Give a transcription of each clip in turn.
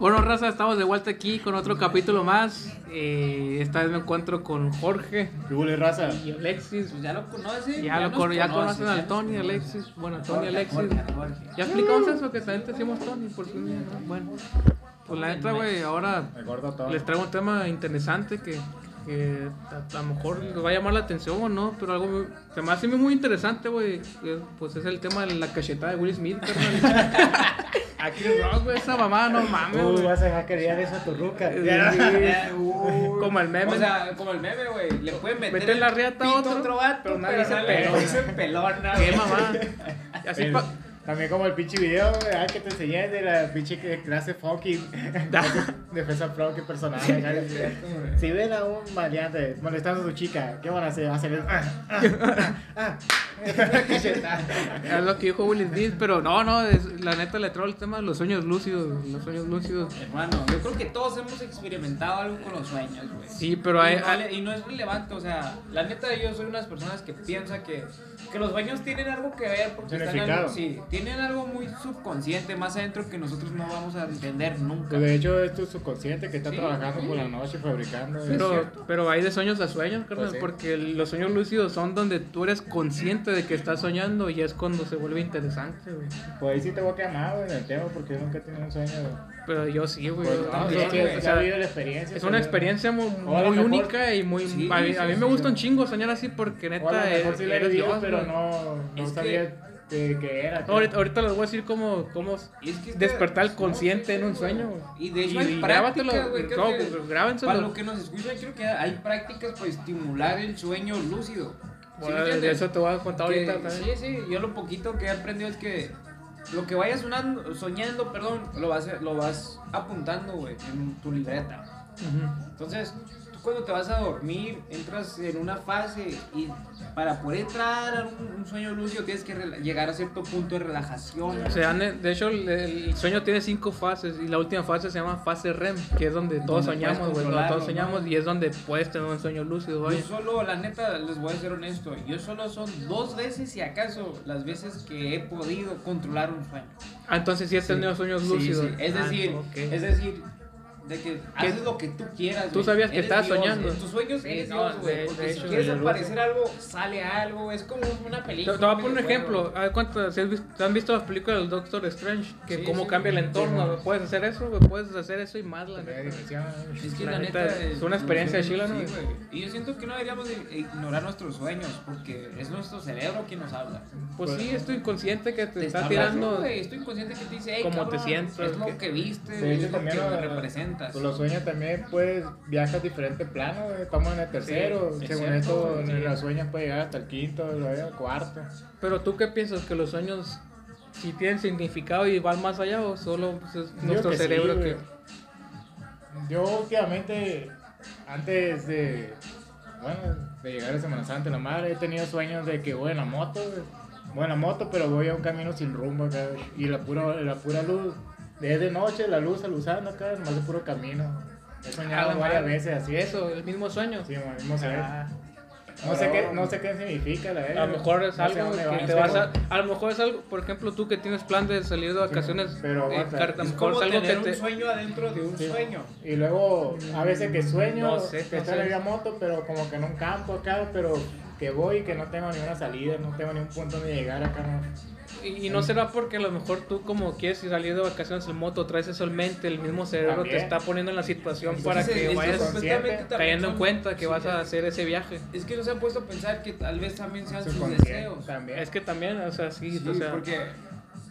Bueno, raza, estamos de vuelta aquí con otro capítulo más. Eh, esta vez me encuentro con Jorge ¿Qué huele, raza? y Alexis. Pues ya lo conoce. Ya, lo con- ya conoce, conocen al Tony, Alexis. Bueno, Tony, Jorge, Alexis. Jorge, Jorge. Ya explicamos eso, que también te decimos Tony, por ¿no? Bueno, pues la neta, güey, ahora les traigo un tema interesante que, que a, a lo mejor les va a llamar la atención o no, pero algo muy- se me hace muy interesante, güey. que, Pues es el tema de la cachetada de Will Smith, carnal. Aquí rock, güey, esa mamá, no mames, Uy, vas a dejar que digan eso a tu ruca. Eh, uy. Como el meme. O sea, como el meme, güey. Le pueden meter. Mete la riata a pito otro, vato, pero nadie dice le pelón. dicen pelona. Qué mamá. Así pa- También como el pinche video, güey, ah, que te enseñé de la pinche que- clase funky. Defensa funky personal. si ven a un maleante molestando a su chica, ¿qué van a hacer? Hacer ah, ah, ah, ah. Es lo que dijo Will Smith, pero no, no, es- la neta le traigo el tema de los sueños lúcidos, los sueños lúcidos. Hermano, yo creo que todos hemos experimentado algo con los sueños, güey. Sí, pero hay, y, no, hay- le- y no es relevante, o sea, la neta yo soy unas personas que piensa que, que los sueños tienen algo que ver porque están algo, sí, tienen algo muy subconsciente más adentro que nosotros no vamos a entender nunca. De hecho, es tu subconsciente que está Sí, trabajando sí. por la noche fabricando. pero, pero hay de sueños a sueños, carnal, Pues sí. porque los sueños lúcidos son donde tú eres consciente de que estás soñando y es cuando se vuelve interesante, güey. Pues ahí sí te voy a quemar, güey, en el tema, porque yo nunca he tenido un sueño. güey. Pero yo sí, güey. Pues no, sí, sí, sí, O sea, ha la experiencia. es una experiencia muy, muy mejor- única y muy... Sí, a mí, sí, a mí sí, me sí. gusta un chingo soñar así porque O a lo neta mejor eh, sí eres Dios, pero no, no Es que- sabía de qué era. No, ahorita, ahorita les voy a decir cómo, cómo es que este- despertar el consciente sí, en un sueño. Y de hecho Y- hay y prácticas, grábatelo, creo no, que pues, grábenselo. Para lo que nos escuchan, creo que hay prácticas para estimular el sueño lúcido. ¿Sí Bueno, me de eso te voy a contar Que- ahorita también. Sí, sí, yo lo poquito que he aprendido es que lo que vayas sonando- soñando, perdón, lo vas, lo vas apuntando, güey, en tu libreta. Entonces, cuando te vas a dormir, entras en una fase y para poder entrar a un, un sueño lúcido tienes que llegar a cierto punto de relajación. O sea, de hecho, el, el sueño tiene cinco fases y la última fase se llama fase REM, que es donde todos Donde soñamos, güey, donde todos soñamos y es donde puedes tener un sueño lúcido, vaya. Yo solo, la neta, les voy a ser honesto, yo solo son dos veces, si acaso, las veces que he podido controlar un sueño. Ah, entonces sí has tenido sueños Sí, lúcidos. sí. Es Ah, decir, ok. es decir, de que haces lo que tú quieras. Tú sabías que Eres estabas Dios, soñando. En tus sueños Sí, eres no, Dios, güey. de- Porque de si hecho, quieres de aparecer algo, sale algo. Es como una Te, película. te voy a poner un ejemplo. A ver, ¿cuántas- si has visto, ¿Han visto las películas del Doctor Strange? Que Sí, cómo sí. cambia el entorno. Sí. Puedes hacer eso, güey, puedes hacer eso y más, la neta. Es que La la, neta, neta es una experiencia los chila, sueños, ¿no? sí. Y yo siento que no deberíamos de ignorar nuestros sueños porque es nuestro cerebro quien nos habla. Pues sí, estoy consciente que te, Te está tirando. güey, Estoy consciente que te dice, hey, cómo te sientes, Es lo que- viste, De es lo que lo- Pues los sueños también, pues, viaja a diferentes planos, güey. Estamos en el tercero. Sí, es Según cierto, esto, en sí. los sueños puede llegar hasta el quinto, luego el cuarto. Pero tú qué piensas que los sueños si tienen significado y van más allá o solo pues, es nuestro que cerebro que Yo últimamente, antes de, bueno, de llegar a Semana Santa, la madre, he tenido sueños de que voy en la moto. Voy en la moto, pero voy a un camino sin rumbo acá. Y la pura, la pura luz, desde noche, la luz aluzando acá, nomás de puro camino. He Ah, soñado la varias veces así. eso, el mismo sueño. Sí, mo- mismo ve. Ah, No sé qué, no sé qué significa la a verga. lo mejor es No algo que va, te vas a a lo mejor es algo, por ejemplo, tú que tienes plan de salir de vacaciones, pero eh, aguanta. car- a lo Es mejor como es algo que tener te un sueño adentro de un Sí. sueño. Y luego, a veces que sueño, No sé, que no estoy en la moto, pero como que en un campo acá, pero que voy y que no tengo ni una salida, no tengo ni un punto donde llegar acá, no. y, y no será porque a lo mejor tú como quieres ir salir de vacaciones en moto, traes eso en mente, el mismo cerebro te También. está poniendo en la situación Entonces, para que vayas cayendo en cuenta que sí, vas a hacer ese viaje. Es que no se han puesto a pensar que tal vez también sean sus deseos. También. Es que también, o sea, sí, Sí, o sea, porque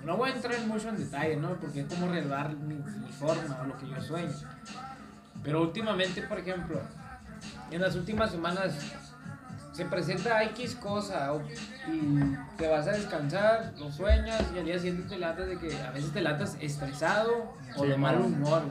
no voy a entrar mucho en detalle, ¿no? Porque es como revelar mi, mi forma o lo que yo sueño. Pero últimamente, por ejemplo, en las últimas semanas se presenta X cosa o- y te vas a descansar, lo sueñas y al día siguiente te latas de que a veces te latas estresado o Sí, de mal humor.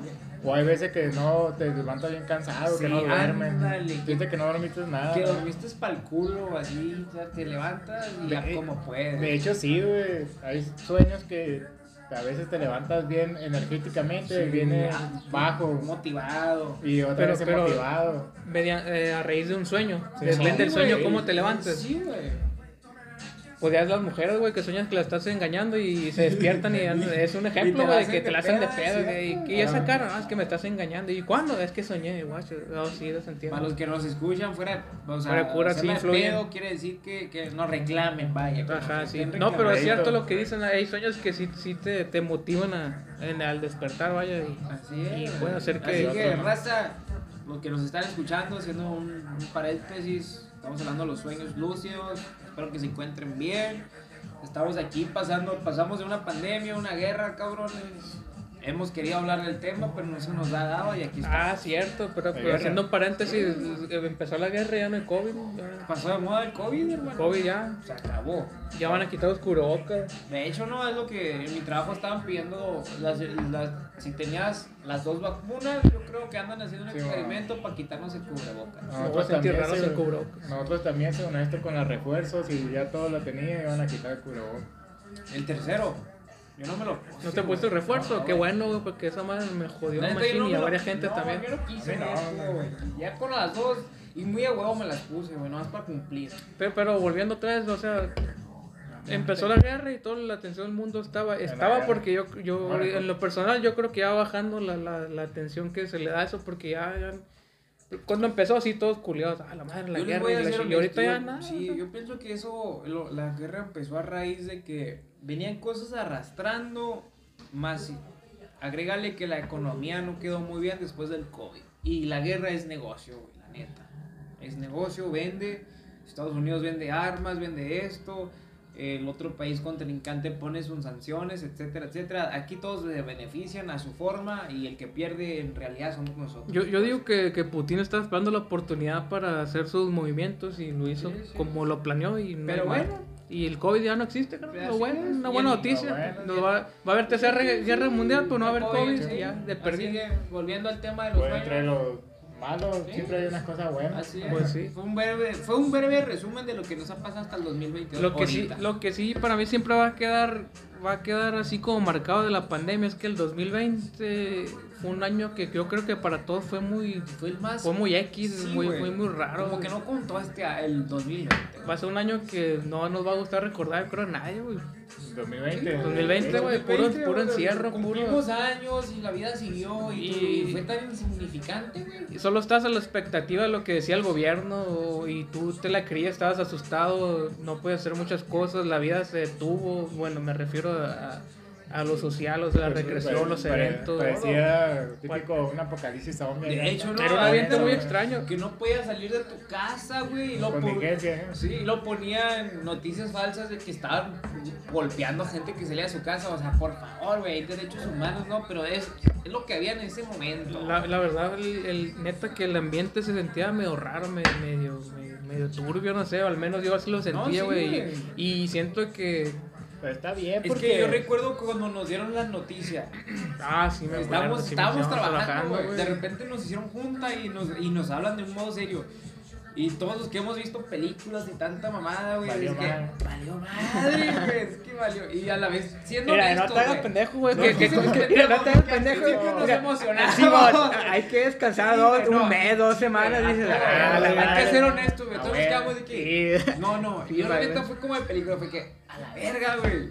O hay veces que no te levantas bien cansado, que no duermes. ándale, que- no dormiste nada. Que dormiste para el culo, así, o sea, te levantas y ya De- como puedes. De hecho, sí, güey. Hay sueños que a veces te levantas bien energéticamente, Sí, viene ah, bajo motivado. y otra Pero- vez pero- motivado. media- eh, a raíz de un sueño. Sí, Depende sí, del sueño, güey. cómo te levantes. Sí, güey. Pues ya es las mujeres, güey, que sueñan que la estás engañando y se despiertan y es un ejemplo, güey, que te la hacen de pedo, güey. Y esa cara, no, es que me estás engañando. ¿Y cuándo? Es que soñé, guacho. No, sí, lo Para entiendo. los que nos escuchan fuera, o sea, Fuera cura, sí pedo quiere decir que, que no reclamen, vaya. Ajá, sí. No, pero es cierto lo que dicen. Hay sueños que sí, sí te, te motivan a, en- al despertar, vaya. Y, Así es. y puede hacer que. Así que, raza, los que nos están escuchando, haciendo un, un paréntesis, estamos hablando de los sueños lúcidos, espero que se encuentren bien. Estamos aquí pasando, pasamos de una pandemia, una guerra, cabrones. Hemos querido hablar del tema, pero no se nos ha dado y aquí está. Ah, cierto, pero, haciendo un paréntesis, eh, empezó la guerra, ya no hay COVID. Ya, Pasó de moda el COVID, hermano. COVID ya, Se acabó. ya van a quitar los cubrebocas. De hecho, no, es lo que en mi trabajo estaban pidiendo, las, las- si tenías las dos vacunas, yo creo que andan haciendo un Sí, experimento para quitarnos el cubrebocas. Sentir raro se- sin cubrebocas. nosotros también, según esto, con los refuerzos y ya todo lo tenía, iban a quitar el cubrebocas. El tercero, yo no me lo puse. ¿No te pusiste el refuerzo? No, Qué güey. bueno, güey, porque esa madre me jodió La a yo machín no y a varias gente no, también. Yo no quise, no, no. güey. Ya con las dos, y muy a huevo me las puse, güey, nomás para cumplir. Pero, pero volviendo otra vez, o sea, empezó la guerra y toda la atención del mundo estaba, estaba porque yo, yo Bueno, en lo personal, yo creo que ya bajando la, la, la atención que se le da a eso, porque ya, ya- cuando empezó así todos culiados, ah, la madre, la Yo guerra y, a la y ahorita ya honesto, nada. Sí, yo pienso que eso, lo- la guerra empezó a raíz de que venían cosas arrastrando, más agrégale que la economía no quedó muy bien después del COVID. Y la guerra es negocio, güey, la neta. Es negocio, vende. Estados Unidos vende armas, vende esto. El otro país contrincante pone sus sanciones, etcétera, etcétera. Aquí todos se benefician a su forma y el que pierde en realidad somos nosotros. Yo, yo digo que, que Putin está esperando la oportunidad para hacer sus movimientos y lo hizo Sí, sí. como lo planeó y Pero bueno. Y el COVID ya no existe, creo. Pero Lo bueno, es. una buena noticia. bueno, Nos va, va a haber tercera guerra mundial, pero no va a haber COVID. sí. y ya, de Así perdido. que, volviendo al tema de los Pues entre los malos Sí. siempre hay unas cosas buenas. Así es. Pues sí. Fue un breve, fue un breve resumen de lo que nos ha pasado hasta el 2022. Lo que sí, lo que sí para mí siempre va a quedar, va a quedar así como marcado de la pandemia es que el 2020 fue un año que yo creo que para todos fue muy, fue el más. fue muy X, Sí, muy, güey. muy, muy raro. Como que no contó este a- el 2020. güey. Va a ser un año que no nos va a gustar recordar, creo, a nadie, güey. 2020. 2020, güey, puro, 2020, puro encierro, Cumplimos puro... años y la vida siguió y, fue tan insignificante, güey. Y Solo estás a la expectativa de lo que decía el gobierno y tú te la creías, estabas asustado, no puedes hacer muchas cosas, la vida se detuvo, bueno, me refiero a, a lo social, o sea, la recreación, los eventos. Parecía típico un apocalipsis zombie. De hecho, no. Era un ambiente muy extraño. Que no podías salir de tu casa, güey. Y lo Con po- vigencia, ¿eh? Sí, y lo ponían noticias falsas de que estaban golpeando a gente que salía de su casa. O sea, por favor, güey, hay derechos humanos, no, pero es, es lo que había en ese momento. La, la verdad, el, el- neta que el ambiente se sentía medio raro, me- medio, medio, medio turbio, no sé, o al menos yo así lo sentía, sí, güey. güey. y, y siento que... Pero está bien Es porque. que yo recuerdo cuando nos dieron la noticia. Ah, sí, me acuerdo. Estábamos, sí, estábamos trabajando, güey. De repente nos hicieron junta y nos, y nos hablan de un modo serio. Y todos los que hemos visto películas y tanta mamada, güey. Valió es que valió madre, güey. Es que valió. Y a la vez, siendo Mira, no te hagas güey. pendejo, güey. No, que, que- que- sí, mira, no te hagas pendejo. sí, nos Mira, emocionamos. sí, mon, hay que descansar Sí, dos, güey, no. un mes, dos semanas. Dices, Ah, ah, la hay que ser honestos, güey. Todos nos güey. quedamos de que. Sí. No, no. Sí, yo la neta fue como de película. Fue que, a la verga, güey.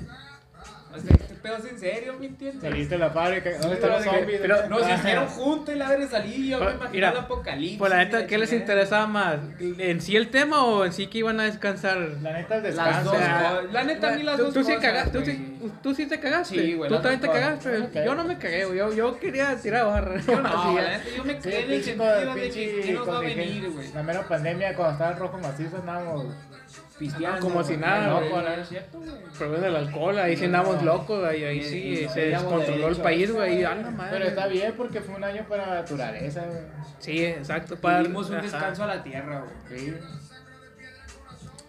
O sea, pedo es en serio, ¿me entiendes? Saliste de la fábrica. ¿Dónde Sí, están los zombies? pero- Nos hicieron juntos y la y yo me mira, el apocalipsis. Pues la neta, ¿qué les interesaba más? ¿En sí el tema o en sí que iban a descansar? La neta, el Las descanso. dos O sea, cosas. La neta, ni las tú, dos tú sí cosas, cagaste, tú, sí, tú sí te cagaste. Sí, güey, Tú las también te cagaste. Yo no me cagué, güey. Yo, yo quería tirar barra. Yo no, la neta, yo me Sí, quedé en el sentido de que pinche ¿qué nos va a venir, güey? La mera pandemia, cuando estaba el rojo macizo, andábamos. Pisteando. como si nada, No, güey. es cierto, güey. Probando el alcohol, ahí sí andamos locos, ahí, ahí sí se descontroló el país, güey. güey. A la madre. Pero está bien porque fue un año para la naturaleza, güey. Sí, exacto. Para, Dimos un descanso a la tierra, güey. Sí.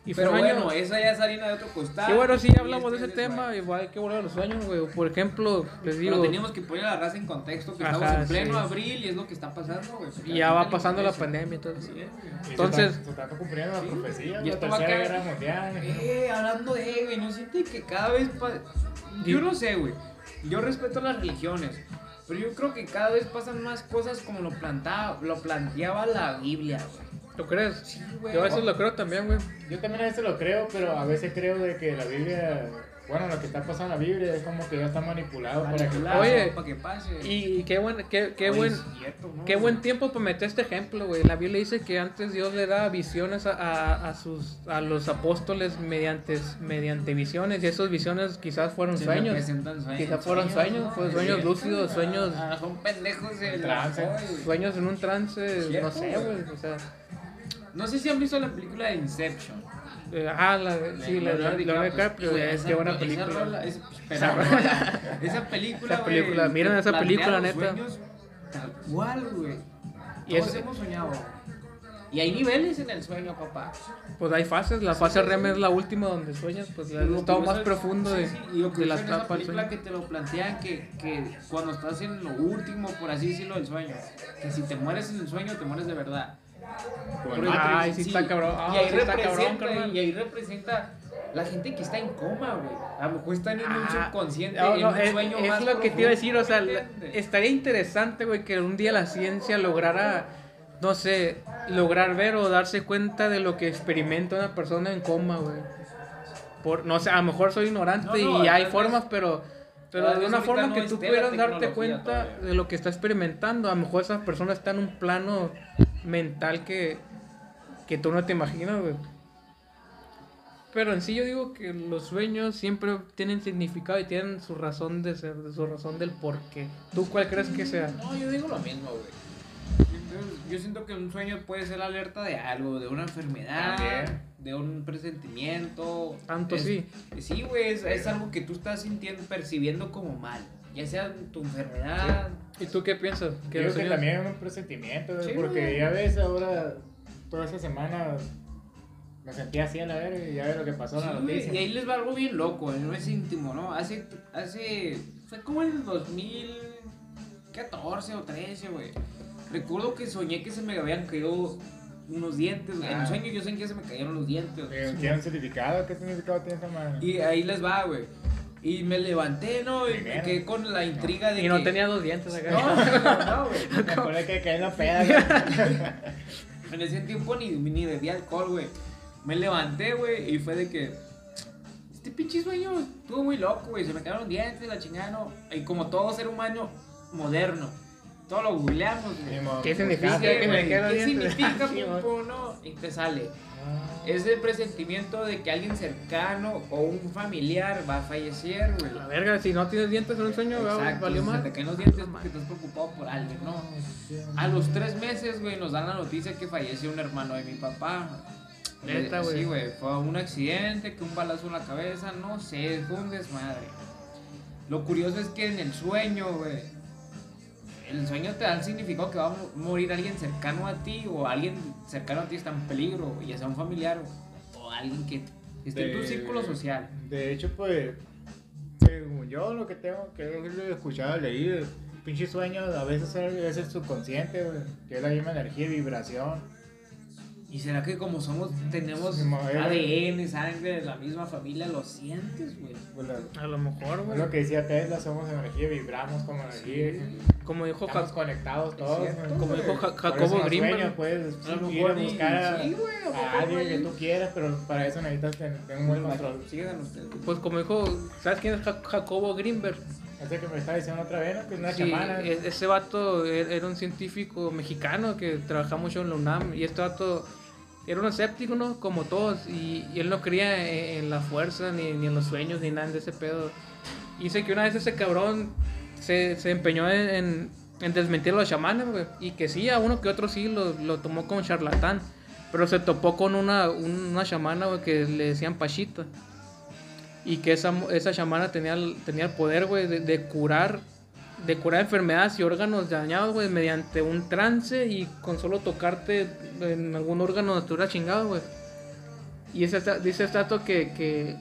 Y fue Pero un año- bueno, esa ya es harina de otro costal. Sí, bueno, sí hablamos de este ese es tema, desmadre. igual hay que volver a los sueños, güey. Por ejemplo, les digo, Pero teníamos que poner a la raza en contexto que Ajá, estamos en pleno sí. abril y es lo que está pasando, güey. y ya va pasando la pandemia, entonces. Se Entonces- está- se está cumpliendo la Sí. profecía, Y la esto va a tercera caer- guerra mundial. Eh, hablando de, güey, ¿no siente que cada vez... pa- Yo no sé, güey. Yo respeto las religiones. Pero yo creo que cada vez pasan más cosas como lo, plantaba, lo planteaba la Biblia, güey. ¿Lo crees? Sí, güey. Yo a veces lo creo también, güey. Yo también a veces lo creo, pero a veces creo de que la Biblia, bueno, lo que está pasando en la Biblia es como que ya está manipulado para que Manipulado, Oye, para que pase. Y, y qué buen, qué, qué Oye, buen, es cierto, ¿no? qué buen tiempo para meter este ejemplo, güey. La Biblia dice que antes Dios le daba visiones a, a, a sus, a los apóstoles mediante, mediante visiones. Y esas visiones quizás fueron sueños. Quizás fueron sueños, fueron sueños lúcidos, sueños- Ah, son pendejos de Trance. Sueños en un trance, no sé, güey. O sea, No sé si han visto la película de Inception. eh, ah, la, sí, la, la, la, DiCaprio, eh, esa- qué buena esa película. rola, esa, Esa esa, rola, esa película, Esa película, miren te esa película, neta. sueños Tal cual, güey. Y Todos es- hemos soñado. Y hay niveles en el sueño, papá. Pues hay fases, la fase REM es la última donde sueñas, pues el Lo estado más es- profundo de, sí, sí, lo de curioso la en esa etapa del película sueño. que te lo plantean que, que cuando estás en lo último, por así decirlo, del sueño, que si te mueres en el sueño, te mueres de verdad. Bueno, Ay, sí está cabrón. Ah, y ahí sí está cabrón, representa, y ahí representa la gente que está en coma, güey. A lo mejor están en un Ah, subconsciente, no, en un es, sueño es más lo que te iba a decir, o sea, estaría interesante, güey, que un día la ciencia lograra, no sé, lograr ver o darse cuenta de lo que experimenta una persona en coma, güey. Por, no sé, a lo mejor soy ignorante No, no, y hay formas, pero, pero de una forma que tú pudieras darte cuenta todavía. de lo que está experimentando. A lo mejor esa persona está en un plano mental que, que tú no te imaginas, güey. Pero en sí yo digo que los sueños siempre tienen significado y tienen su razón de ser, su razón del por qué. ¿Tú cuál crees que sea? No, yo digo lo mismo, güey. Yo- siento que un sueño puede ser alerta de algo, de una enfermedad, También. de un presentimiento. Tanto Es- sí. Sí, güey, es, es algo que tú estás sintiendo, percibiendo como mal. Ya sea tu enfermedad. ¿Y tú qué piensas? Creo los que también es un presentimiento, Sí, porque güey. ya ves ahora, toda esa semana me sentía así a la verga y ya ves lo que pasó en la Sí, noticia. y ahí les va algo bien loco, no es íntimo, ¿no? Hace, hace, fue como en el 2014 o 13, güey. Recuerdo que soñé que se me habían caído unos dientes. En Ah. el sueño yo sentía que se me cayeron los dientes. Eh, ¿Tiene un certificado? ¿Qué significado tiene esa madre? Y ahí les va, güey. Y me levanté, ¿no? Y me quedé con la intriga de Y no tenía dos dientes acá. No, no, no, güey. Me acuerdo que caí en la peda. güey. En ese tiempo ni, ni bebía alcohol, güey. Me levanté, güey, y fue de que. Este pinche sueño estuvo muy loco, güey. Se me cayeron los dientes, la chingada, ¿no? Y como todo ser humano moderno, todo lo googleamos, güey. ¿Qué significa me ¿Qué dientes? significa, pum, pum, no? Y te sale. Es el presentimiento de que alguien cercano o un familiar va a fallecer, güey. La verga, si no tienes dientes en un sueño, va- Exacto, valió se te caen los dientes porque estás preocupado por alguien, ¿no? A los tres meses, güey, nos dan la noticia que falleció un hermano de mi papá. Neta, Eh, güey. Sí, güey, fue un accidente, que un balazo en la cabeza, no sé, fue un desmadre. Lo curioso es que en el sueño, güey, el sueño te da el significado que va a mo- morir alguien cercano a ti o alguien cercano a ti está en peligro, ya sea un familiar o, o alguien que esté en tu De- círculo social. De hecho, pues, según yo, lo que tengo que he escuchado, leído, pinche sueño a veces es el subconsciente, que es la misma energía y vibración. ¿Y será que como somos, tenemos Sí, ADN, sangre de la misma familia, lo sientes, güey? Pues, A lo mejor, es güey. lo que decía Tesla, somos energía, vibramos como energía. Como dijo Estamos conectados todos. cierto, como dijo. Ja- Jacobo sueños puedes A lo ir a mejor y- buscar a, sí, güey, a alguien que tú quieras, pero para eso necesitas tener, un buen control. Sigan ustedes. Pues como dijo, ¿sabes quién es Ja- Jacobo Greenberg? Ese que me estaba diciendo otra vez, ¿no? Que es una Sí, chamana. e- ese vato e- era un científico mexicano que trabajaba mucho en la UNAM y este vato era un escéptico, ¿no? Como todos y, y él no creía en, en la fuerza ni, ni en los sueños ni nada de ese pedo. Y dice que una vez ese cabrón se, se empeñó en, en, en desmentir a los chamanes, güey. Y que sí, a uno que otro sí lo, lo tomó como charlatán. Pero se topó con una, una chamana, güey, que le decían Pachita. Y que esa, esa chamana tenía, tenía el poder, güey, de, de curar de curar enfermedades y órganos dañados, güey, mediante un trance y con solo tocarte en algún órgano natural chingado, güey. Y ese, dice dato que, que,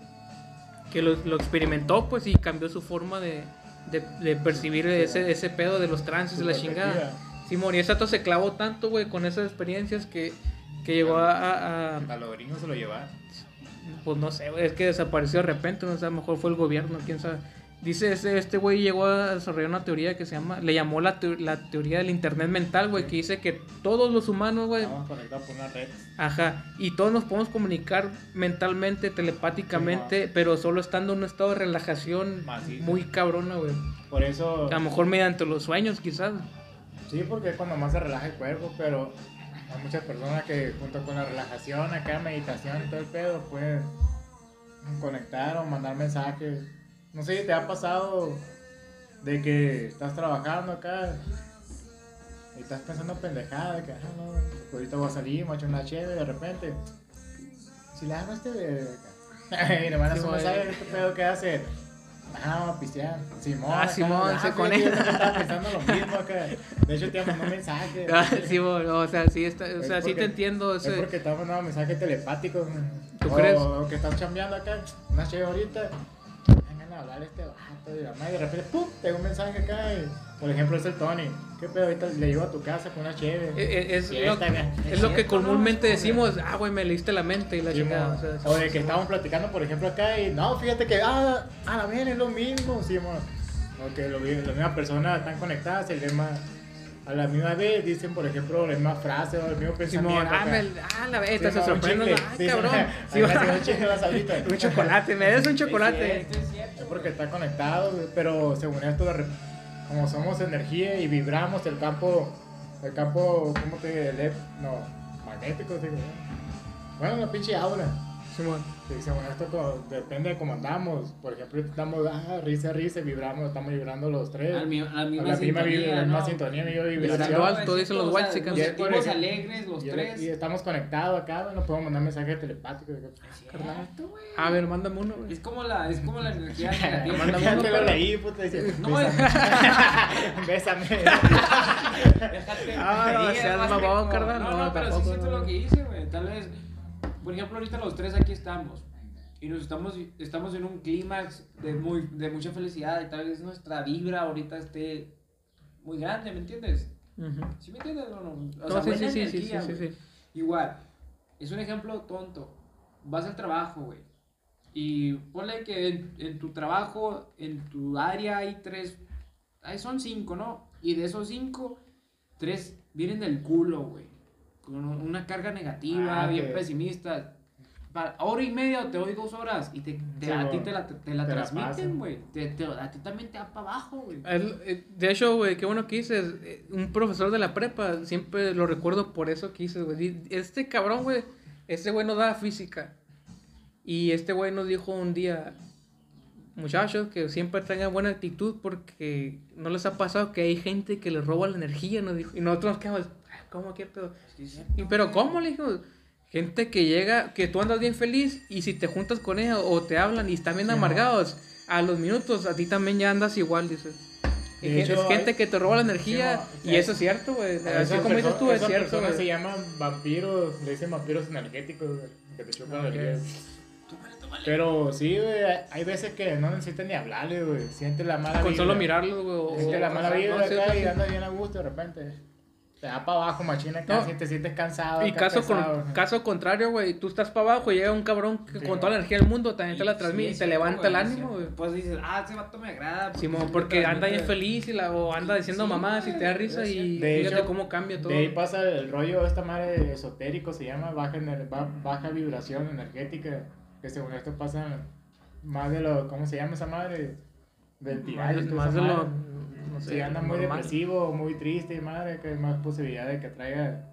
que lo, lo experimentó, pues, y cambió su forma de, de, de percibir ese, ese pedo de los trances, de la chingada. Simón, y ese dato se clavó tanto, güey, con esas experiencias que, que llegó a, a- a- A los gringos se lo llevaban. pues no sé, güey, es que desapareció de repente, no sé, a lo mejor fue el gobierno, quién sabe. Dice, este este güey llegó a desarrollar una teoría que se llama, le llamó la, la teoría del internet mental, güey, que dice que todos los humanos, güey, Estamos conectados por una red. ajá, y todos nos podemos comunicar mentalmente, telepáticamente, pero solo estando en un estado de relajación muy cabrona, güey. Por eso. A lo mejor mediante los sueños, quizás. Sí, porque es cuando más se relaja el cuerpo, pero hay muchas personas que junto con la relajación, acá meditación y todo el pedo, pueden conectar o mandar mensajes. No sé te ha pasado de que estás trabajando acá y estás pensando pendejada, de que ah, no, ahorita voy a salir, me voy a echar una chévere de repente. Si le hago este de acá, y le mandas Sí, un mensaje, este pedo que hace. Ah, vamos a pistear. Simón. Ah, acá, Simón, se fíjate, conecta. Estaba pensando lo mismo acá. De hecho, te mandó un mensaje. Ah, sí, o sea, sí, está, o sea, sí porque- te entiendo. Es porque te mandando mensajes telepáticos. ¿Tú o, crees? O que estás chambeando acá, una chévere ahorita. A hablar este vato y la madre, de repente, ¡pum! Te un mensaje acá. Y, por ejemplo, es el Tony. ¿Qué pedo? Ahorita le llevo a tu casa con una chévere. Eh, eh, Es, lo, está bien. es lo que comúnmente decimos, ah, güey, me leíste la mente y la Sí, chingada. O, sea, o de que mo. estábamos platicando, por ejemplo, acá y no, fíjate que, ah, a la vez es lo mismo, sí, mo. O que lo, las mismas personas están conectadas, el misma, a la misma vez dicen, por ejemplo, la misma frase o el mismo pensamiento. Simón, ah, me, ah, la se sorprende. Ah, Sí, cabrón. sí, un un chocolate, me des un Es chocolate. cierto, es cierto, Es porque está conectado, pero según esto, como somos energía y vibramos, el campo, el campo, ¿cómo te digo? El- No, magnético, sí. Bueno, la pinche aura. Simón. Sí, según esto, como- depende de cómo andamos. Por ejemplo, estamos, ah, risa, risa, vibramos, estamos vibrando los tres. Al mi- a la A misma la misma, sintonía, vibra- ¿no? sintonía, vibración. alto, dicen los. Nos sentimos alegres los Y, tres. y estamos conectados acá, nos podemos mandar mensajes telepáticos. güey. A ver, mándame uno, güey. Es como la, es como la energía negativa. Mándame Ya uno, leí, puta, dice, No, bésame. bésame. Déjate Ah, no seas mamón, carnal, No, no, no, pero sí siento no. lo que hice, güey. Tal vez, por ejemplo, ahorita los tres aquí estamos. Y nos estamos, estamos en un clímax de, muy, de mucha felicidad. Y tal vez nuestra vibra ahorita esté muy grande, ¿me entiendes? Ujú. ¿Sí me entiendes o no? O No, sea, sí, sí, energía, sí, sí, güey. sí. Igual, es un ejemplo tonto. Vas al trabajo, güey. Y ponle que en, en tu trabajo, en tu área hay tres, ahí son cinco, ¿no? Y de esos cinco, tres vienen del culo, güey. Con una carga negativa, Ah, bien que- pesimista. Pa- hora y media o te doy dos horas y te, te- Sí, a ti te la, te la te la transmiten, güey. Te- te- a ti también te va para abajo, güey. Eh, de hecho, güey, qué bueno que dices. eh, Un profesor de la prepa, siempre lo recuerdo por eso que dices, güey. Este cabrón, güey, este güey no daba física. Y este güey nos dijo un día, muchachos, que siempre tengan buena actitud porque no les ha pasado que hay gente que les roba la energía, nos dijo. Y nosotros nos quedamos, "Ah, ¿cómo qué pedo? Y, pero ¿cómo? Le dijo, gente que llega, que tú andas bien feliz y si te juntas con ella o te hablan y están bien Sí, amargados, a los minutos a ti también ya andas igual, dice. Y De gen- hecho, es gente hay- que te roba la energía Sí, y eso es cierto, güey. Así como dices tú, es cierto, personas se llaman vampiros, le dicen vampiros energéticos, que te chupan la energía. Pero sí, güey, hay veces que no necesitan ni hablarle, güey. Sientes la mala Con vibra. solo mirarlos, güey. Sientes la mala vibra no acá sí. y andas bien a gusto de repente. Te da para abajo, machina, acá, No. si te sientes cansado. Y caso, pesado. con, caso contrario, güey, tú estás para abajo y llega un cabrón que Sí, con toda la energía del mundo también te la Sí, transmite y es te levanta el ánimo, güey. Pues dices, ah, ese vato me agrada. Simón, sí, porque anda bien feliz y, la, o anda diciendo Sí, mamás y te da risa y. De fíjate hecho, cómo cambia todo. De ahí pasa el rollo, esta madre esotérico se llama baja, baja vibración energética. Que según esto pasa más de lo. ¿Cómo se llama esa madre? De Más, más de lo. Madre. No sé, Si anda muy normal. depresivo, muy triste, madre, que hay más posibilidad de que traiga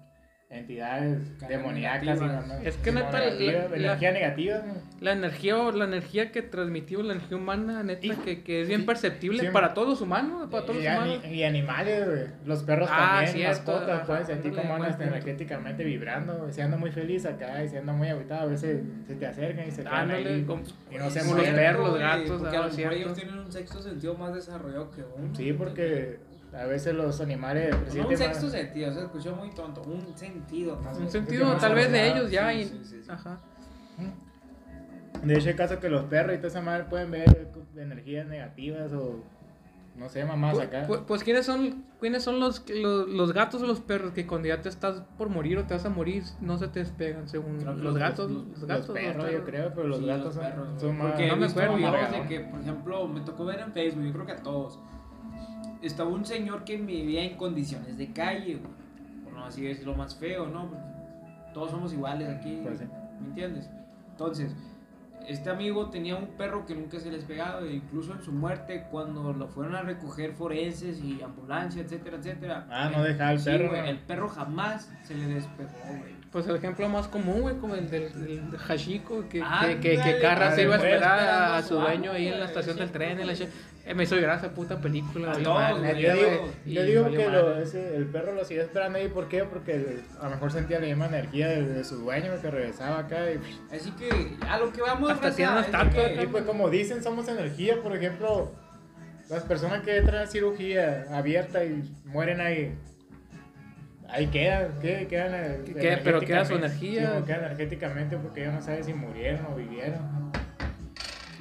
entidades demoníacas y negativas. mamá- Es que neta, negativa- la- energía negativa, ¿no? La energía o la energía que transmitió, la energía humana, neta, Y- que, que es bien sí, perceptible sí. para todos los humanos, para todos y, humanos. y animales, güey. Los perros Ah, también, cierto, mascotas, ajá, pueden sentir como andas energéticamente vibrando. güey. Si anda muy feliz acá y si anda muy agüitado, a veces se te acercan y se quedan Ándale, ahí. como- y no se como los perros, los gatos, Porque ah, a lo mejor cierto. ellos tienen un sexto sentido más desarrollado que uno. Sí, porque a veces los animales No un sexto sentido, se escuchó muy tonto. Un sentido. más Un bien. sentido tal vez de ellos ya. sí, y- sí, sí, sí. Ajá. De hecho, hay casos que los perros y toda esa madre pueden ver energías negativas o no sé, mamás Pues, acá. pues, pues, ¿quiénes son, quiénes son los, los, los gatos o los perros que cuando ya te estás por morir o te vas a morir no se te despegan según los, los- gatos? los- Los, los gatos, perros, yo creo, pero los Sí, gatos los son, perros, son güey. más. Porque no me acuerdo, de que, por ejemplo, me tocó ver en Facebook, yo creo que a todos. Estaba un señor que vivía en condiciones de calle, güey. Por no así decirlo más feo, ¿no? Porque Todos somos iguales aquí, Pues sí. ¿me entiendes? Entonces, este amigo tenía un perro que nunca se les pegaba, e incluso en su muerte, cuando lo fueron a recoger forenses y ambulancia, etcétera, etcétera. Ah, no dejaba el Sí, perro, güey, ¿no? el perro jamás se le despegó, güey. Pues el ejemplo más común, güey, como el del, del Hashiko, que, Ah, que, que, que ándale, Carra se iba a güey, esperar a, esperando a a su su dueño ahí en la estación del tren. la eh, me hizo llorar esa puta película. A valió todos, madre, güey, Yo digo, yo que lo, ese, el perro lo seguía esperando ahí, ¿por qué? Porque a lo mejor sentía la misma energía de, de su dueño que regresaba acá. Y, Así que a lo que vamos Hasta raza, estatua, que- y pues como dicen, somos energía, por ejemplo, las personas que entran a cirugía abierta y mueren ahí. Ahí quedan, ¿qué? quedan eh, ¿Qué- qué? Pero queda su energía. Sí, como quedan energéticamente porque ellos no saben si murieron o vivieron.